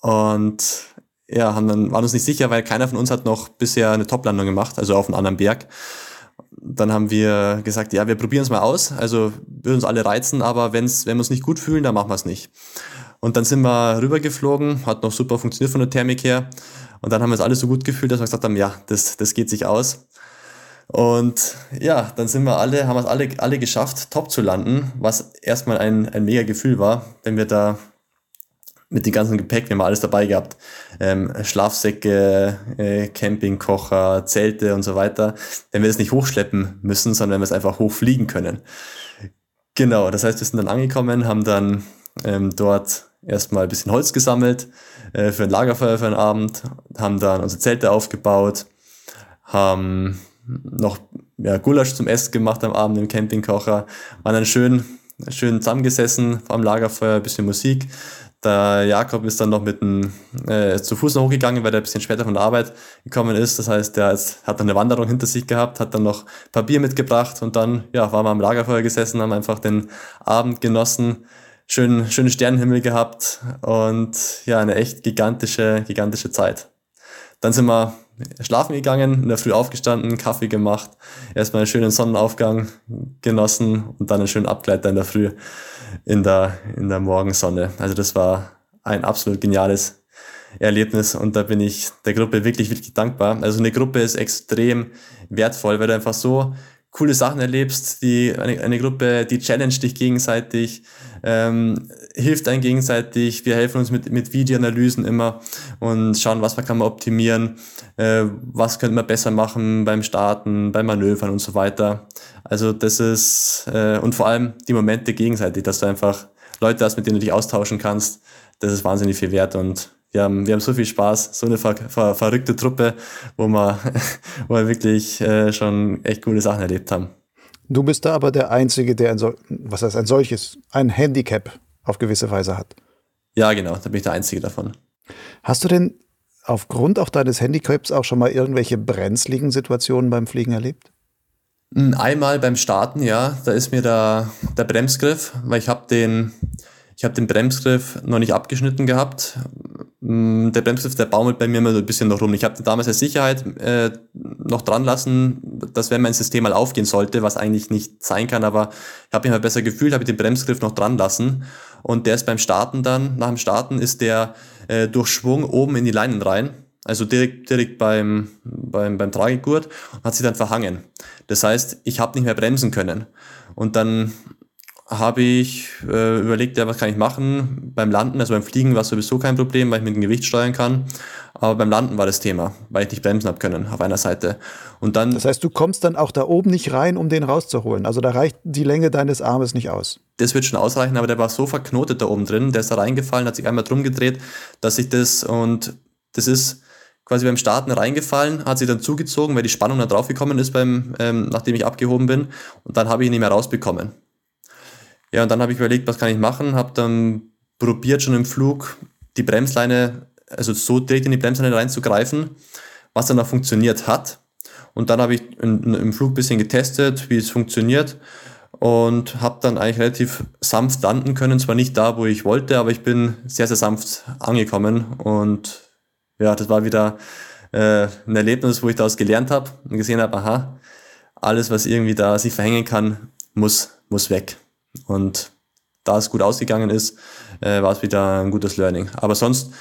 Und ja, haben dann, waren uns nicht sicher, weil keiner von uns hat noch bisher eine Toplandung gemacht, also auf einem anderen Berg. Dann haben wir gesagt, ja, wir probieren es mal aus. Also würde uns alle reizen, aber wenn's, wenn wir uns nicht gut fühlen, dann machen wir es nicht. Und dann sind wir rübergeflogen, hat noch super funktioniert von der Thermik her. Und dann haben wir es alles so gut gefühlt, dass wir gesagt haben, ja, das, das geht sich aus. Und ja, dann sind wir alle, haben es alle, alle geschafft, top zu landen, was erstmal ein, ein mega Gefühl war, wenn wir da mit dem ganzen Gepäck, wir haben alles dabei gehabt. Ähm, Schlafsäcke, äh, Campingkocher, Zelte und so weiter. Wenn wir das nicht hochschleppen müssen, sondern wenn wir es einfach hochfliegen können. Genau, das heißt, wir sind dann angekommen, haben dann ähm, dort erstmal ein bisschen Holz gesammelt äh, für ein Lagerfeuer für einen Abend, haben dann unsere Zelte aufgebaut, haben noch ja, Gulasch zum Essen gemacht am Abend im Campingkocher, waren dann schön, schön zusammengesessen am Lagerfeuer, ein bisschen Musik. Der Jakob ist dann noch mit dem, äh, zu Fuß noch hochgegangen, weil er ein bisschen später von der Arbeit gekommen ist. Das heißt, der hat dann eine Wanderung hinter sich gehabt, hat dann noch Papier mitgebracht und dann ja, waren wir am Lagerfeuer gesessen, haben einfach den Abend genossen, schön, schönen Sternenhimmel gehabt und ja, eine echt gigantische, gigantische Zeit. Dann sind wir schlafen gegangen, in der Früh aufgestanden, Kaffee gemacht, erstmal einen schönen Sonnenaufgang genossen und dann einen schönen Abgleiter in der Früh in der, in der Morgensonne. Also das war ein absolut geniales Erlebnis und da bin ich der Gruppe wirklich, wirklich dankbar. Also eine Gruppe ist extrem wertvoll, weil du einfach so coole Sachen erlebst, die eine, eine Gruppe, die challenge dich gegenseitig, ähm, hilft einem gegenseitig. Wir helfen uns mit, mit Videoanalysen immer und schauen, was kann man optimieren, äh, was könnte man besser machen beim Starten, beim Manövern und so weiter. Also das ist äh, und vor allem die Momente gegenseitig, dass du einfach Leute hast, mit denen du dich austauschen kannst. Das ist wahnsinnig viel wert und wir haben, wir haben so viel Spaß, so eine ver, ver, verrückte Truppe, wo wir, wo wir wirklich äh, schon echt coole Sachen erlebt haben. Du bist da aber der Einzige, der ein, was heißt ein solches, ein Handicap auf gewisse Weise hat. Ja, genau, da bin ich der Einzige davon. Hast du denn aufgrund auch deines Handicaps auch schon mal irgendwelche brenzligen Situationen beim Fliegen erlebt? Hm, einmal beim Starten, ja, da ist mir der, der Bremsgriff, weil ich habe den, ich habe den Bremsgriff noch nicht abgeschnitten gehabt. Mm, der Bremsgriff, der baumelt bei mir immer so ein bisschen noch rum. Ich habe damals als Sicherheit äh, noch dran lassen, dass wenn mein System mal aufgehen sollte, was eigentlich nicht sein kann, aber ich habe mich mal besser gefühlt, habe ich den Bremsgriff noch dran lassen und der ist beim Starten dann, nach dem Starten ist der äh, durch Schwung oben in die Leinen rein. also direkt, direkt beim, beim, beim Tragegurt und hat sich dann verhangen. Das heißt, ich habe nicht mehr bremsen können. Und dann habe ich äh, überlegt, ja, was kann ich machen? Beim Landen, also beim Fliegen war es sowieso kein Problem, weil ich mit dem Gewicht steuern kann. Aber beim Landen war das Thema, weil ich nicht bremsen habe können auf einer Seite. Und dann. Das heißt, du kommst dann auch da oben nicht rein, um den rauszuholen. Also da reicht die Länge deines Armes nicht aus. Das wird schon ausreichen, aber der war so verknotet da oben drin, der ist da reingefallen, hat sich einmal drum gedreht, dass ich das und das ist quasi beim Starten reingefallen, hat sich dann zugezogen, weil die Spannung da draufgekommen ist beim, ähm, nachdem ich abgehoben bin. Und dann habe ich ihn nicht mehr rausbekommen. Ja, und dann habe ich überlegt, was kann ich machen, habe dann probiert schon im Flug die Bremsleine, also so direkt in die Bremsleine reinzugreifen, was dann auch funktioniert hat. Und dann habe ich in, im Flug ein bisschen getestet, wie es funktioniert und habe dann eigentlich relativ sanft landen können. Zwar nicht da, wo ich wollte, aber ich bin sehr, sehr sanft angekommen und ja, das war wieder äh, ein Erlebnis, wo ich daraus gelernt habe und gesehen habe, aha, alles, was irgendwie da sich verhängen kann, muss, muss weg. Und da es gut ausgegangen ist, äh, war es wieder ein gutes Learning. Aber sonst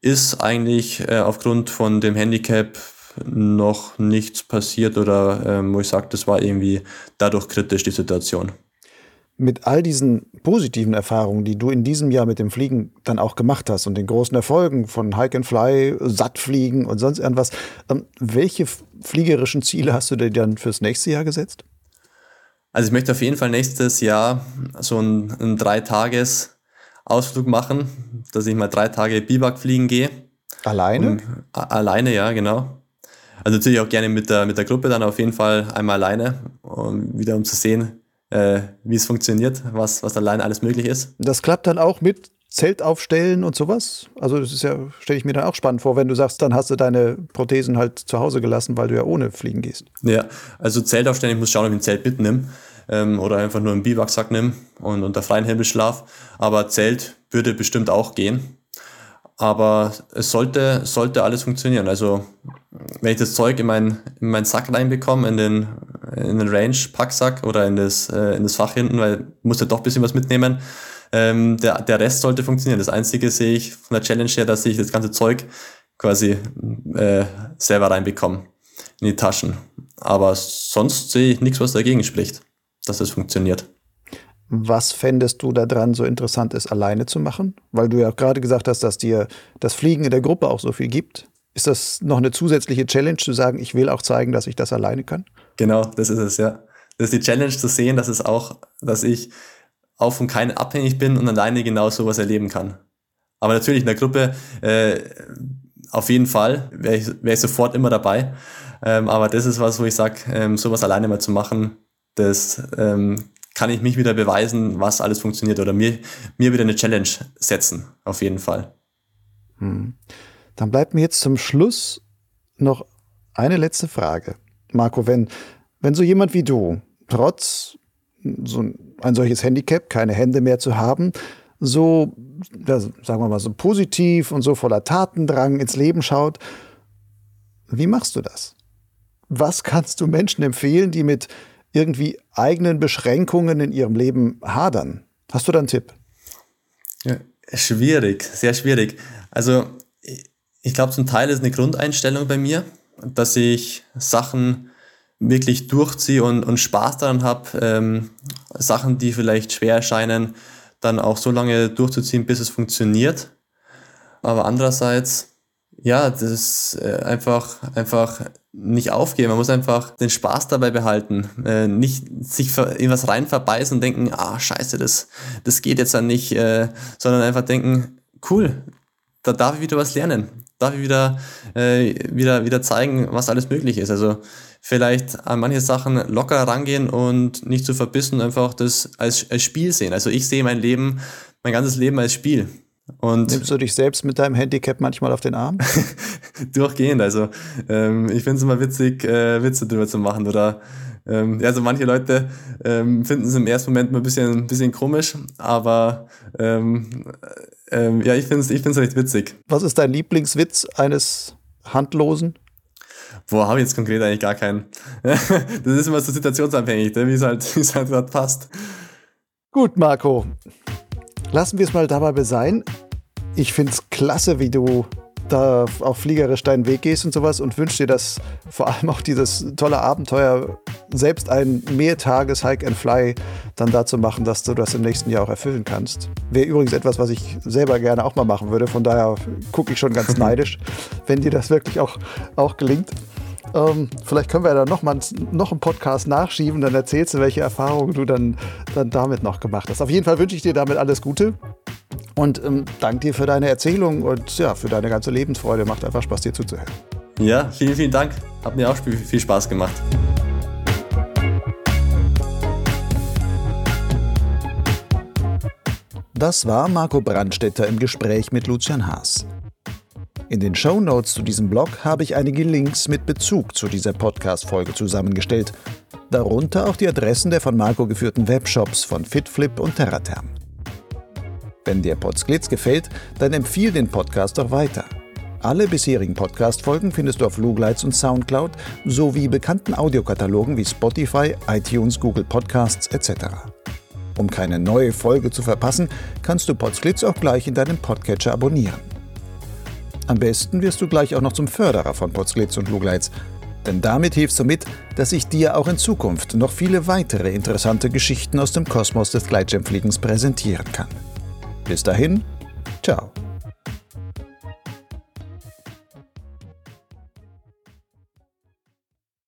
ist eigentlich äh, aufgrund von dem Handicap noch nichts passiert oder ähm, wo ich sage, das war irgendwie dadurch kritisch, die Situation. Mit all diesen positiven Erfahrungen, die du in diesem Jahr mit dem Fliegen dann auch gemacht hast und den großen Erfolgen von Hike and Fly, Sattfliegen und sonst irgendwas, ähm, welche fliegerischen Ziele hast du dir dann fürs nächste Jahr gesetzt? Also ich möchte auf jeden Fall nächstes Jahr so einen, einen Drei-Tages-Ausflug machen, dass ich mal drei Tage Biwak fliegen gehe. Alleine? Und, alleine, ja, genau. Also natürlich auch gerne mit der, mit der Gruppe, dann auf jeden Fall einmal alleine, um, wieder um zu sehen, äh, wie es funktioniert, was, was alleine alles möglich ist. Das klappt dann auch mit Zelt aufstellen und sowas? Also das ist ja, stelle ich mir dann auch spannend vor, wenn du sagst, dann hast du deine Prothesen halt zu Hause gelassen, weil du ja ohne fliegen gehst. Ja, also Zelt aufstellen, ich muss schauen, ob ich ein Zelt mitnehme ähm, oder einfach nur einen Biwaksack nehme und unter freiem Himmel schlaf. Aber Zelt würde bestimmt auch gehen. Aber es sollte, sollte alles funktionieren. Also wenn ich das Zeug in meinen in meinen Sack reinbekomme, in den, in den Range-Packsack oder in das, äh, in das Fach hinten, weil muss ja doch ein bisschen was mitnehmen, ähm, der, der Rest sollte funktionieren. Das Einzige sehe ich von der Challenge her, dass ich das ganze Zeug quasi äh, selber reinbekomme in die Taschen. Aber sonst sehe ich nichts, was dagegen spricht, dass das funktioniert. Was fändest du daran so interessant ist, alleine zu machen? Weil du ja gerade gesagt hast, dass dir das Fliegen in der Gruppe auch so viel gibt. Ist das noch eine zusätzliche Challenge zu sagen, ich will auch zeigen, dass ich das alleine kann? Genau, das ist es, ja. Das ist die Challenge zu sehen, dass es auch, dass ich auch von keinem abhängig bin und alleine genau sowas erleben kann. Aber natürlich in der Gruppe äh, auf jeden Fall wäre ich, wär ich sofort immer dabei. Ähm, aber das ist was, wo ich sage, ähm, sowas alleine mal zu machen, das ähm, kann ich mich wieder beweisen, was alles funktioniert oder mir, mir wieder eine Challenge setzen, auf jeden Fall. Hm. Dann bleibt mir jetzt zum Schluss noch eine letzte Frage. Marco, wenn, wenn so jemand wie du trotz so ein solches Handicap, keine Hände mehr zu haben, so, sagen wir mal, so positiv und so voller Tatendrang ins Leben schaut. Wie machst du das? Was kannst du Menschen empfehlen, die mit irgendwie eigenen Beschränkungen in ihrem Leben hadern? Hast du da einen Tipp? Ja, schwierig, sehr schwierig. Also, ich glaube, zum Teil ist eine Grundeinstellung bei mir, dass ich Sachen wirklich durchziehe und, und Spaß daran habe, ähm, Sachen, die vielleicht schwer erscheinen, dann auch so lange durchzuziehen, bis es funktioniert. Aber andererseits, ja, das ist äh, einfach, einfach nicht aufgeben. Man muss einfach den Spaß dabei behalten. Äh, nicht sich in was rein verbeißen und denken, ah, scheiße, das, das geht jetzt dann nicht, äh, sondern einfach denken, cool, da darf ich wieder was lernen. Darf ich wieder, äh, wieder, wieder zeigen, was alles möglich ist. Also vielleicht an manche Sachen locker rangehen und nicht zu verbissen, einfach das als, als Spiel sehen. Also ich sehe mein Leben, mein ganzes Leben als Spiel. Und Nimmst du dich selbst mit deinem Handicap manchmal auf den Arm? Durchgehend. Also ähm, ich finde es immer witzig, äh, Witze drüber zu machen. Oder ähm, also manche Leute ähm, finden es im ersten Moment mal ein bisschen, ein bisschen komisch, aber ähm, ähm, ja, ich finde es ich find's recht witzig. Was ist dein Lieblingswitz eines Handlosen? Boah, habe ich jetzt konkret eigentlich gar keinen. das ist immer so situationsabhängig, ne? wie es halt, halt gerade passt. Gut, Marco. Lassen wir es mal dabei sein. Ich finde es klasse, wie du da auch fliegerisch deinen Weg gehst und sowas und wünsche dir, dass vor allem auch dieses tolle Abenteuer, selbst ein Mehrtages-Hike-and-Fly dann dazu machen, dass du das im nächsten Jahr auch erfüllen kannst. Wäre übrigens etwas, was ich selber gerne auch mal machen würde. Von daher gucke ich schon ganz neidisch, wenn dir das wirklich auch, auch gelingt. Ähm, vielleicht können wir da noch mal noch einen Podcast nachschieben, dann erzählst du, welche Erfahrungen du dann, dann damit noch gemacht hast. Auf jeden Fall wünsche ich dir damit alles Gute. Und ähm, danke dir für deine Erzählung und ja, für deine ganze Lebensfreude. Macht einfach Spaß, dir zuzuhören. Ja, vielen, vielen Dank. Hat mir auch viel Spaß gemacht. Das war Marco Brandstetter im Gespräch mit Lucian Haas. In den Show Notes zu diesem Blog habe ich einige Links mit Bezug zu dieser Podcast-Folge zusammengestellt. Darunter auch die Adressen der von Marco geführten Webshops von FitFlip und Terraterm. Wenn dir Podsglitz gefällt, dann empfiehl den Podcast doch weiter. Alle bisherigen Podcast-Folgen findest du auf Lugleitz und Soundcloud sowie bekannten Audiokatalogen wie Spotify, iTunes, Google Podcasts etc. Um keine neue Folge zu verpassen, kannst du Podsglitz auch gleich in deinem Podcatcher abonnieren. Am besten wirst du gleich auch noch zum Förderer von Podsglitz und Lugleitz, denn damit hilfst du mit, dass ich dir auch in Zukunft noch viele weitere interessante Geschichten aus dem Kosmos des Gleitschirmfliegens präsentieren kann. Bis dahin, ciao.